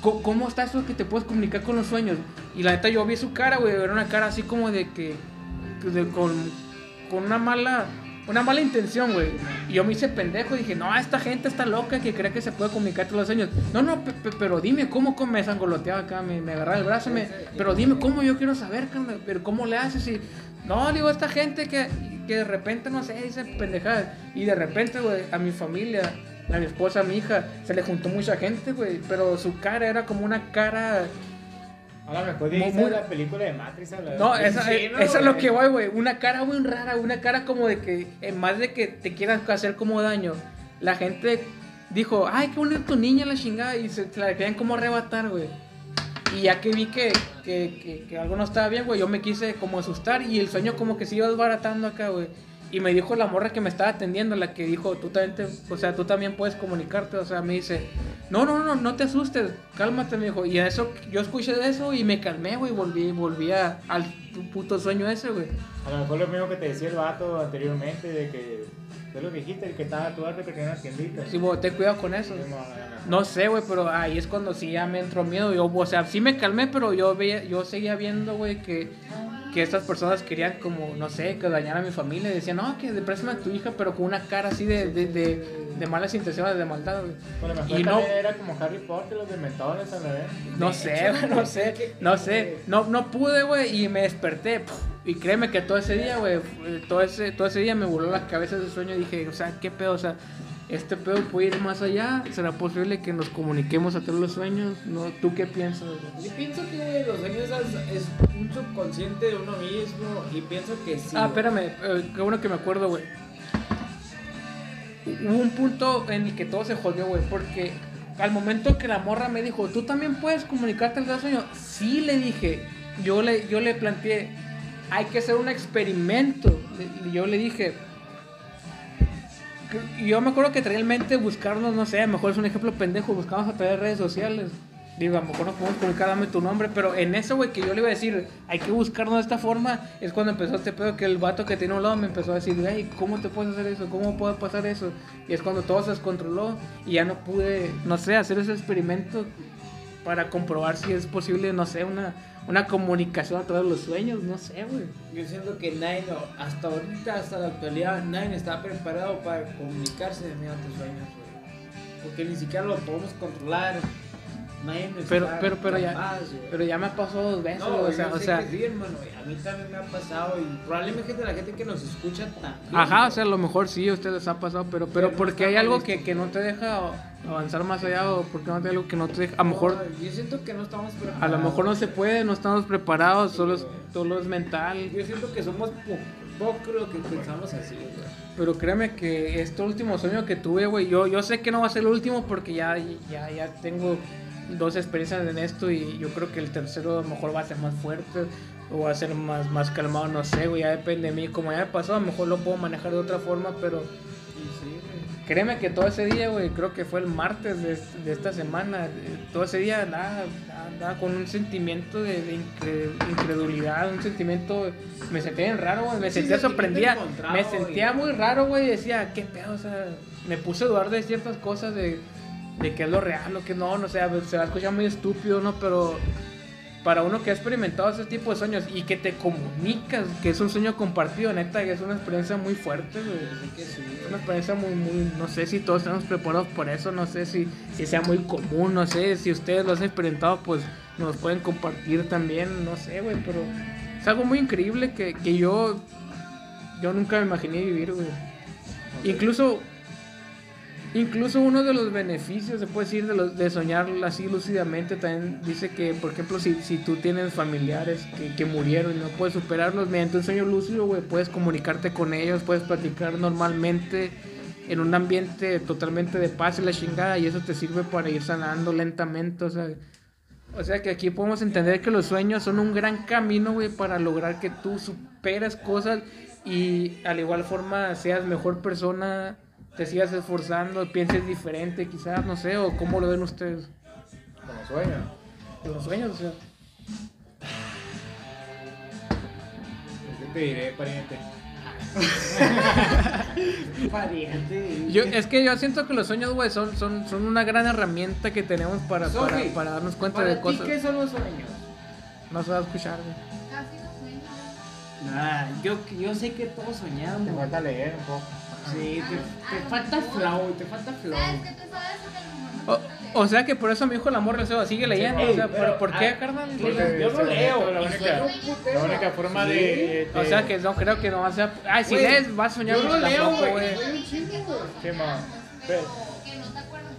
¿cómo, está eso que te puedes comunicar con los sueños? Y la neta yo vi su cara, güey, era una cara así como de que, con, con una mala, una mala intención, güey. Y yo me hice pendejo y dije, no, esta gente está loca que cree que se puede comunicar todos los sueños. No, no, pe- pe- pero dime cómo, me sangoloteaba acá, me, me agarraba el brazo, me, pero dime cómo yo quiero saber, pero cómo le haces y... No, digo, esta gente que, que de repente, no sé, dice pendejadas. Y de repente, güey, a mi familia, a mi esposa, a mi hija, se le juntó mucha gente, güey. Pero su cara era como una cara... A lo mejor Muy- dice muy- la película de Matrix. No, esa, Sí, eh, no, eso es lo que voy, güey. Una cara muy rara, una cara como de que, en más de que te quieran hacer como daño, la gente dijo, ay, qué bonita tu niña, la chingada, y se, se la querían como arrebatar, güey. Y ya que vi que, que, que, que algo no estaba bien, güey, yo me quise como asustar y el sueño como que se iba desbaratando acá, güey. Y me dijo la morra que me estaba atendiendo, la que dijo, tú también, te- o sea, tú también puedes comunicarte, o sea, me dice, no, no, no, no te asustes, cálmate, me dijo. Y eso, yo escuché eso y me calmé, güey, volví, volví a- al puto sueño ese, güey. A lo mejor lo mismo que te decía el vato anteriormente, de que tú lo que dijiste, el que estaba tu arte que tenía una tiendita. Sí, güey, ten cuidado con eso. No sé, güey, pero ahí es cuando sí ya me entró miedo. Yo, o sea, sí me calmé, pero yo veía, yo seguía viendo, güey, que, que estas personas querían como, no sé, que dañara a mi familia. Decían, no, que préstame a tu hija, pero con una cara así de, de, de, de malas intenciones, de maldad, mejor Y no, era como Harry Potter, los dementores a la vez. no sé, no sé, no sé. No, no pude, güey, y me desperté. Y créeme que todo ese día, güey, todo ese, todo ese día me voló la cabeza ese sueño. Y dije, o sea, ¿qué pedo? O sea, este pedo puede ir más allá. ¿Será posible que nos comuniquemos a todos los sueños? No, ¿Tú qué piensas? Yo pienso que los sueños es, un subconsciente de uno mismo y pienso que sí. Ah, espérame, eh, qué bueno que me acuerdo, güey. Hubo un punto en el que todo se jodió, güey, porque al momento que la morra me dijo, ¿tú también puedes comunicarte al sueño? Sí, le dije. Yo le, yo le planteé, hay que hacer un experimento. Le- Yo le dije, yo me acuerdo que traía en mente buscarnos, no sé, a lo mejor es un ejemplo pendejo, buscamos a través de redes sociales. Digo, a lo mejor nos podemos comunicar, dame tu nombre, pero en eso, güey, que yo le iba a decir, hay que buscarnos de esta forma, es cuando empezó este pedo que el vato que tiene un lado me empezó a decir, güey, ¿cómo te puedes hacer eso? ¿Cómo puede pasar eso? Y es cuando todo se descontroló y ya no pude, no sé, hacer ese experimento para comprobar si es posible, no sé, una, una comunicación a todos los sueños, no sé, güey. Yo siento que nadie, hasta ahorita, hasta la actualidad, nadie está preparado para comunicarse mediante sueños, güey. Porque ni siquiera lo podemos controlar. Nadie nos Pero, está pero, pero ya, güey. pero ya me pasó dos veces, No, o sea, o sea, sí, hermano. A mí también me ha pasado y probablemente la gente que nos escucha también. Ajá, o sea, a lo mejor sí a ustedes les ha pasado, pero, pero Pero no porque hay algo que, que no te deja avanzar más allá o porque no te algo que no te deja, a lo mejor, yo siento que no estamos preparados. a lo mejor no se puede, no estamos preparados, solo es, solo es mental, Yo siento que somos po- poco lo que pensamos así, güey. pero créeme que este último sueño que tuve, güey, yo, yo sé que no va a ser el último porque ya, ya, ya tengo dos experiencias en esto y yo creo que el tercero a lo mejor va a ser más fuerte o va a ser más, más calmado, no sé, güey, ya depende de mí, como ya me pasó, a lo mejor lo puedo manejar de otra forma, pero... Sí, güey. Créeme que todo ese día, güey, creo que fue el martes de, de esta semana, todo ese día andaba, andaba con un sentimiento de, de incre- incredulidad, un sentimiento, me sentía bien raro, güey, me Sí, sentía sorprendida, me sentía muy raro, güey, decía, qué pedo, o sea, me puse a dudar de ciertas cosas, de, de qué es lo real, lo que no, no sé, se va a escuchar muy estúpido, ¿no? Pero para uno que ha experimentado ese tipo de sueños y que te comunicas, que es un sueño compartido, neta, que es una experiencia muy fuerte, que sí, una experiencia muy, muy, no sé si todos estamos preparados por eso, no sé si, si sea muy común, no sé si ustedes lo han experimentado, pues nos pueden compartir también, no sé, güey, pero es algo muy increíble que, que yo, yo nunca me imaginé vivir, güey. Incluso, incluso uno de los beneficios, se puede decir, de, los, de soñar así lúcidamente, también dice que, por ejemplo, si, si tú tienes familiares que, que murieron y no puedes superarlos, mediante un sueño lúcido, güey, puedes comunicarte con ellos, puedes platicar normalmente en un ambiente totalmente de paz y la chingada, y eso te sirve para ir sanando lentamente, o sea... O sea que aquí podemos entender que los sueños son un gran camino, güey, para lograr que tú superes cosas y al igual forma seas mejor persona, te sigas esforzando, pienses diferente, quizás, no sé, o cómo lo ven ustedes Como sueño. de los sueños, o sea. ¿Qué te diré, pariente? Pariente. Yo, es que yo siento que los sueños, güey, son, son, son una gran herramienta que tenemos para, para, para darnos cuenta Para de ti, cosas. ¿qué son los sueños? No se va a escuchar, güey. Casi no sueño. Nah, yo, yo sé que todos Te soñamos. falta leer un poco. Sí, te, te falta flow, te falta flow. ¿Sabes qué te sabes eso que el O, o sea que por eso mi hijo la morra se sigue leyendo. o sea, pero- ¿por, por qué, ah, carnal? Yo no leo, La única, la forma Sí. de, de- O sea que no creo que no va a ser. Ay, si Güey, lees, vas a soñar Yo no tampoco, leo, güey. güey. Soy. Sí, ma. Pero, que no te acuerdas.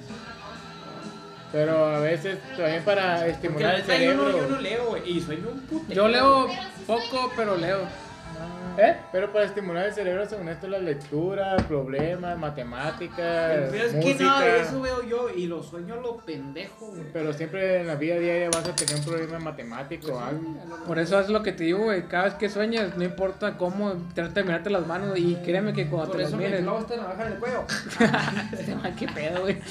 pero a veces también para estimular la el neta yo no, cerebro. yo no leo, güey. Y sueño un putero. Yo leo poco, pero leo. ¿Eh? Pero para estimular el cerebro, según esto, la lectura, problemas, matemáticas, Pero es música. que nada de eso veo yo y lo sueño a lo pendejo, güey. Pero siempre en la vida diaria vas a tener un problema matemático o algo. Por eso es lo que te digo, güey. Cada vez que sueñas, no importa cómo, trata de mirarte las manos. Y créeme que cuando Por te las eso mi mires. flow está en la baja del cuello. Este qué pedo, güey.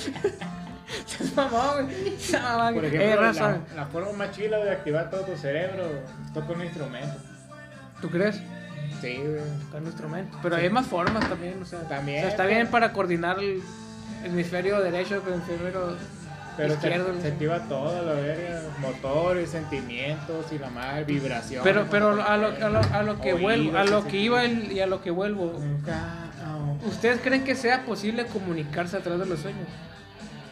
Por eh, ejemplo, raza. la, la forma más chila de activar todo tu cerebro, toca un instrumento. ¿Tú crees? Sí, güey. Tocar un instrumento. Pero hay más formas también, o sea. También, O sea, está pero- bien para coordinar el hemisferio derecho con el hemisferio Pero izquierdo. se activa todo, la verga. Motores, sentimientos y la madre, vibración. Pero, pero a lo, a lo, a lo que Oídos, vuelvo, a lo que iba el- y a lo que vuelvo. ¿Ustedes creen que sea posible comunicarse a través de los sueños?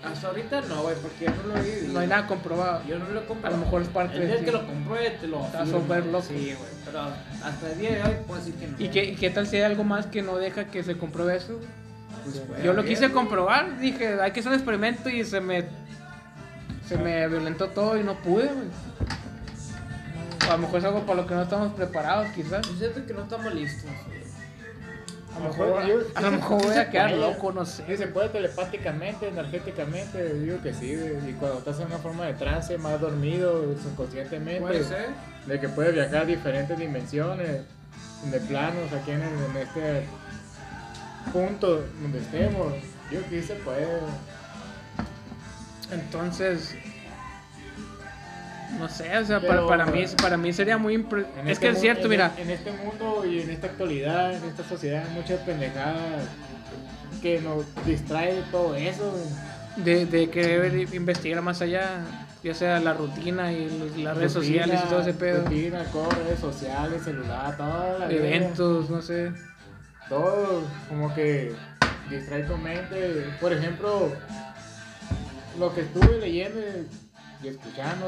Hasta ahorita no, güey, porque yo no lo he vivido. No hay nada comprobado. Yo no lo he comprado. A lo mejor es parte El de día ti. que lo compruebe te lo afirmo. súper loco. Sí, güey. Pero hasta el día de hoy puedo decir que no. ¿Y qué, y qué tal si hay algo más que no deja que se compruebe eso? Pues, Yo a lo quise comprobar, dije, hay que hacer un experimento y se me se me violentó todo y no pude, güey. A lo mejor es algo para lo que no estamos preparados, quizás. Yo siento que no estamos listos. güey. A lo mejor, yo- a lo mejor voy a quedar loco, no sé. se puede telepáticamente, energéticamente, digo que sí, y cuando estás en una forma de trance, más dormido, subconscientemente, Puede ser. de que puedes viajar a diferentes dimensiones, de planos, aquí en, el- en este punto donde estemos, yo que sí se puede. Entonces, no sé, o sea, Pero- para, para mí para mí sería muy impre- Es este que es cierto, en- mira, En este mundo y en esta actualidad, en esta sociedad, hay muchas pendejadas que nos distrae de todo eso. de, de querer investigar más allá, ya sea la rutina y los- las redes Rutina, sociales y todo ese pedo, Rutina, corre, redes sociales, celular, toda la vida. eventos, no sé. todo como que distrae tu mente. Por ejemplo, lo que estuve leyendo y escuchando,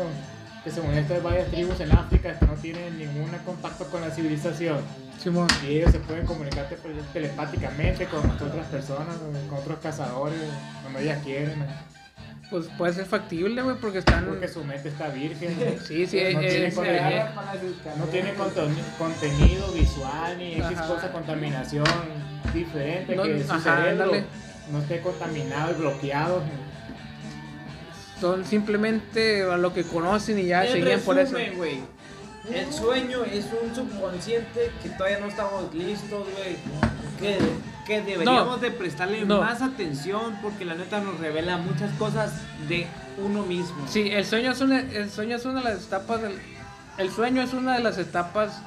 que según esto hay varias tribus en África que no tienen ningún contacto con la civilización. Simón. Y ellos se pueden comunicar tele- telepáticamente con otras personas, con otros cazadores, cuando ellas quieren. Pues puede ser factible, güey, porque están. Porque su mente está virgen. Sí, sí, no eh, tiene, eh, contenido, eh, no tiene conteni- contenido visual ni X cosa, contaminación diferente, No, que su ajá, cerebro no esté contaminado y bloqueado. Son simplemente a lo que conocen y ya En seguían por eso. El sueño es un subconsciente que todavía no estamos listos, güey. Que, que deberíamos de prestarle no. más atención porque la neta nos revela muchas cosas de uno mismo. Sí, el sueño es una, el sueño es una de las etapas del. El sueño es una de las etapas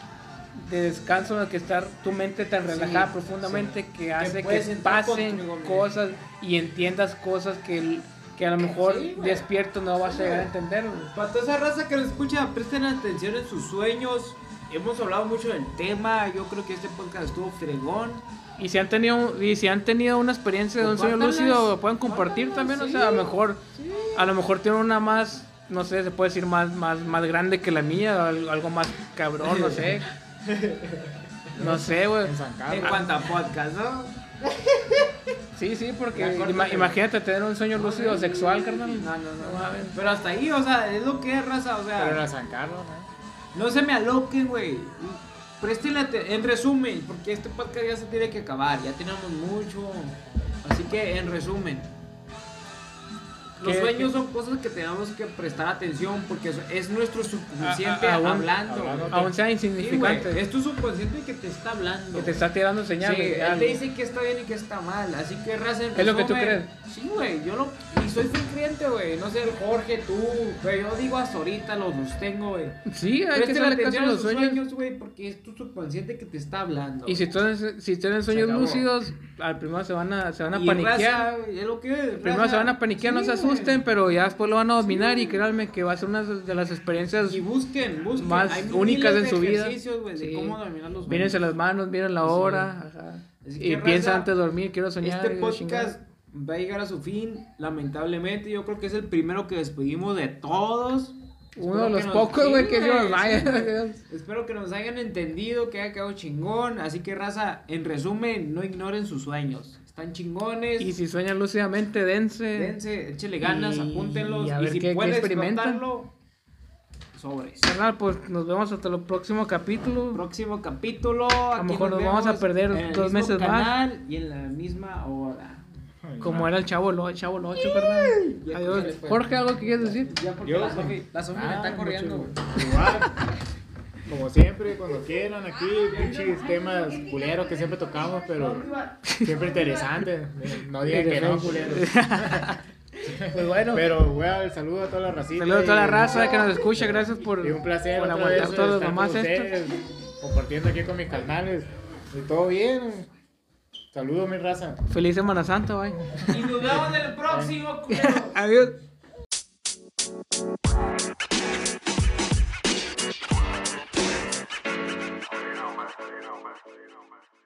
de descanso en la que estar tu mente tan relajada Sí, profundamente que hace que pasen contigo cosas y entiendas cosas que, que a lo mejor Sí, despierto no vas a llegar a entender. güey. Para toda esa raza que nos escucha, presten atención en sus sueños. Hemos hablado mucho del tema. Yo creo que este podcast estuvo fregón. Y si han tenido y si han tenido una experiencia de un sueño lúcido, lo pueden compartir también, o sí, sea, a lo mejor a lo mejor tiene una más no sé, se puede decir más más más grande que la mía, al- algo más cabrón, no sé. No sé, güey. En En cuanto a podcast, ¿no? Sí, sí, porque ima- imagínate tener un sueño lúcido sexual, carnal. No, no, no. Pero hasta ahí, o sea, es lo que es raza, o sea. Pero era San Carlos, ¿no? No se me aloquen, güey. Prestenle aten- en resumen, porque este podcast ya se tiene que acabar, ya tenemos mucho. Así que, en resumen, los ¿Qué- sueños qué? son cosas que tenemos que prestar atención porque es- es nuestro subconsciente A- a- aún- hablando. Aún sea Sí, insignificante. es tu subconsciente que te está hablando. que te está tirando Sí, señales. él algo. te dice que está bien y que está mal, así que raza Es lo que tú crees. Sí, güey, yo lo y soy fiel creyente, güey, no sé Jorge, tú, pero yo digo hasta ahorita los sostengo, güey. Sí, hay que caso atención a los sueños. güey, porque es tu subconsciente que te está hablando. Y si tienen, si tienen sueños lúcidos, al primero se van a, se van a Y paniquear. raza, es lo que es, Primero se van a paniquear, no se Asusten, pero ya después lo van a dominar y créanme que va a ser una de las experiencias. Y busquen, busquen. Más Hay únicas en su vida. ejercicios, güey, de Sí. cómo dominar los Mírense las manos, miren la Sí. hora. ajá. Y piensa antes de dormir, quiero soñar. Este podcast va a llegar a su fin, lamentablemente. Yo creo que es el primero que despedimos de todos. Uno de los pocos, güey, que nos vaya. Espero que nos hayan entendido, que haya quedado chingón. Así que, raza, en resumen, no ignoren sus sueños. Están chingones. Y si sueñan lúcidamente, dense. Dense, échele ganas, Y- apúntenlos. y Y, a ver si qué- experimentan. experimentarlo, sobres. Carnal, pues nos vemos hasta el próximo capítulo. Próximo capítulo. A lo mejor nos vamos a perder en el dos mismo meses más. canal Y en la misma hora. Como era el chavo, lo, chavo lo 8, carnal. Ya, Adiós. Jorge, ¿algo que quieres decir? Ya porque Yo- la Sofi, la Sofi me Ah, está corriendo. Igual. Como siempre, cuando quieran aquí, pinches temas culeros que siempre tocamos, pero siempre interesantes. No digan que no, culeros. Pues bueno, Pero, güey, saludo a toda la racita. saludos a toda la y- raza que nos escucha. Gracias por, Y un placer por aguantar vez todos los con esto. compartiendo aquí con mis canales. Y todo bien. Saludos, mi raza. Feliz Semana Santa, bye. Y nos vemos en el próximo, culero. Adiós. man. You know, man.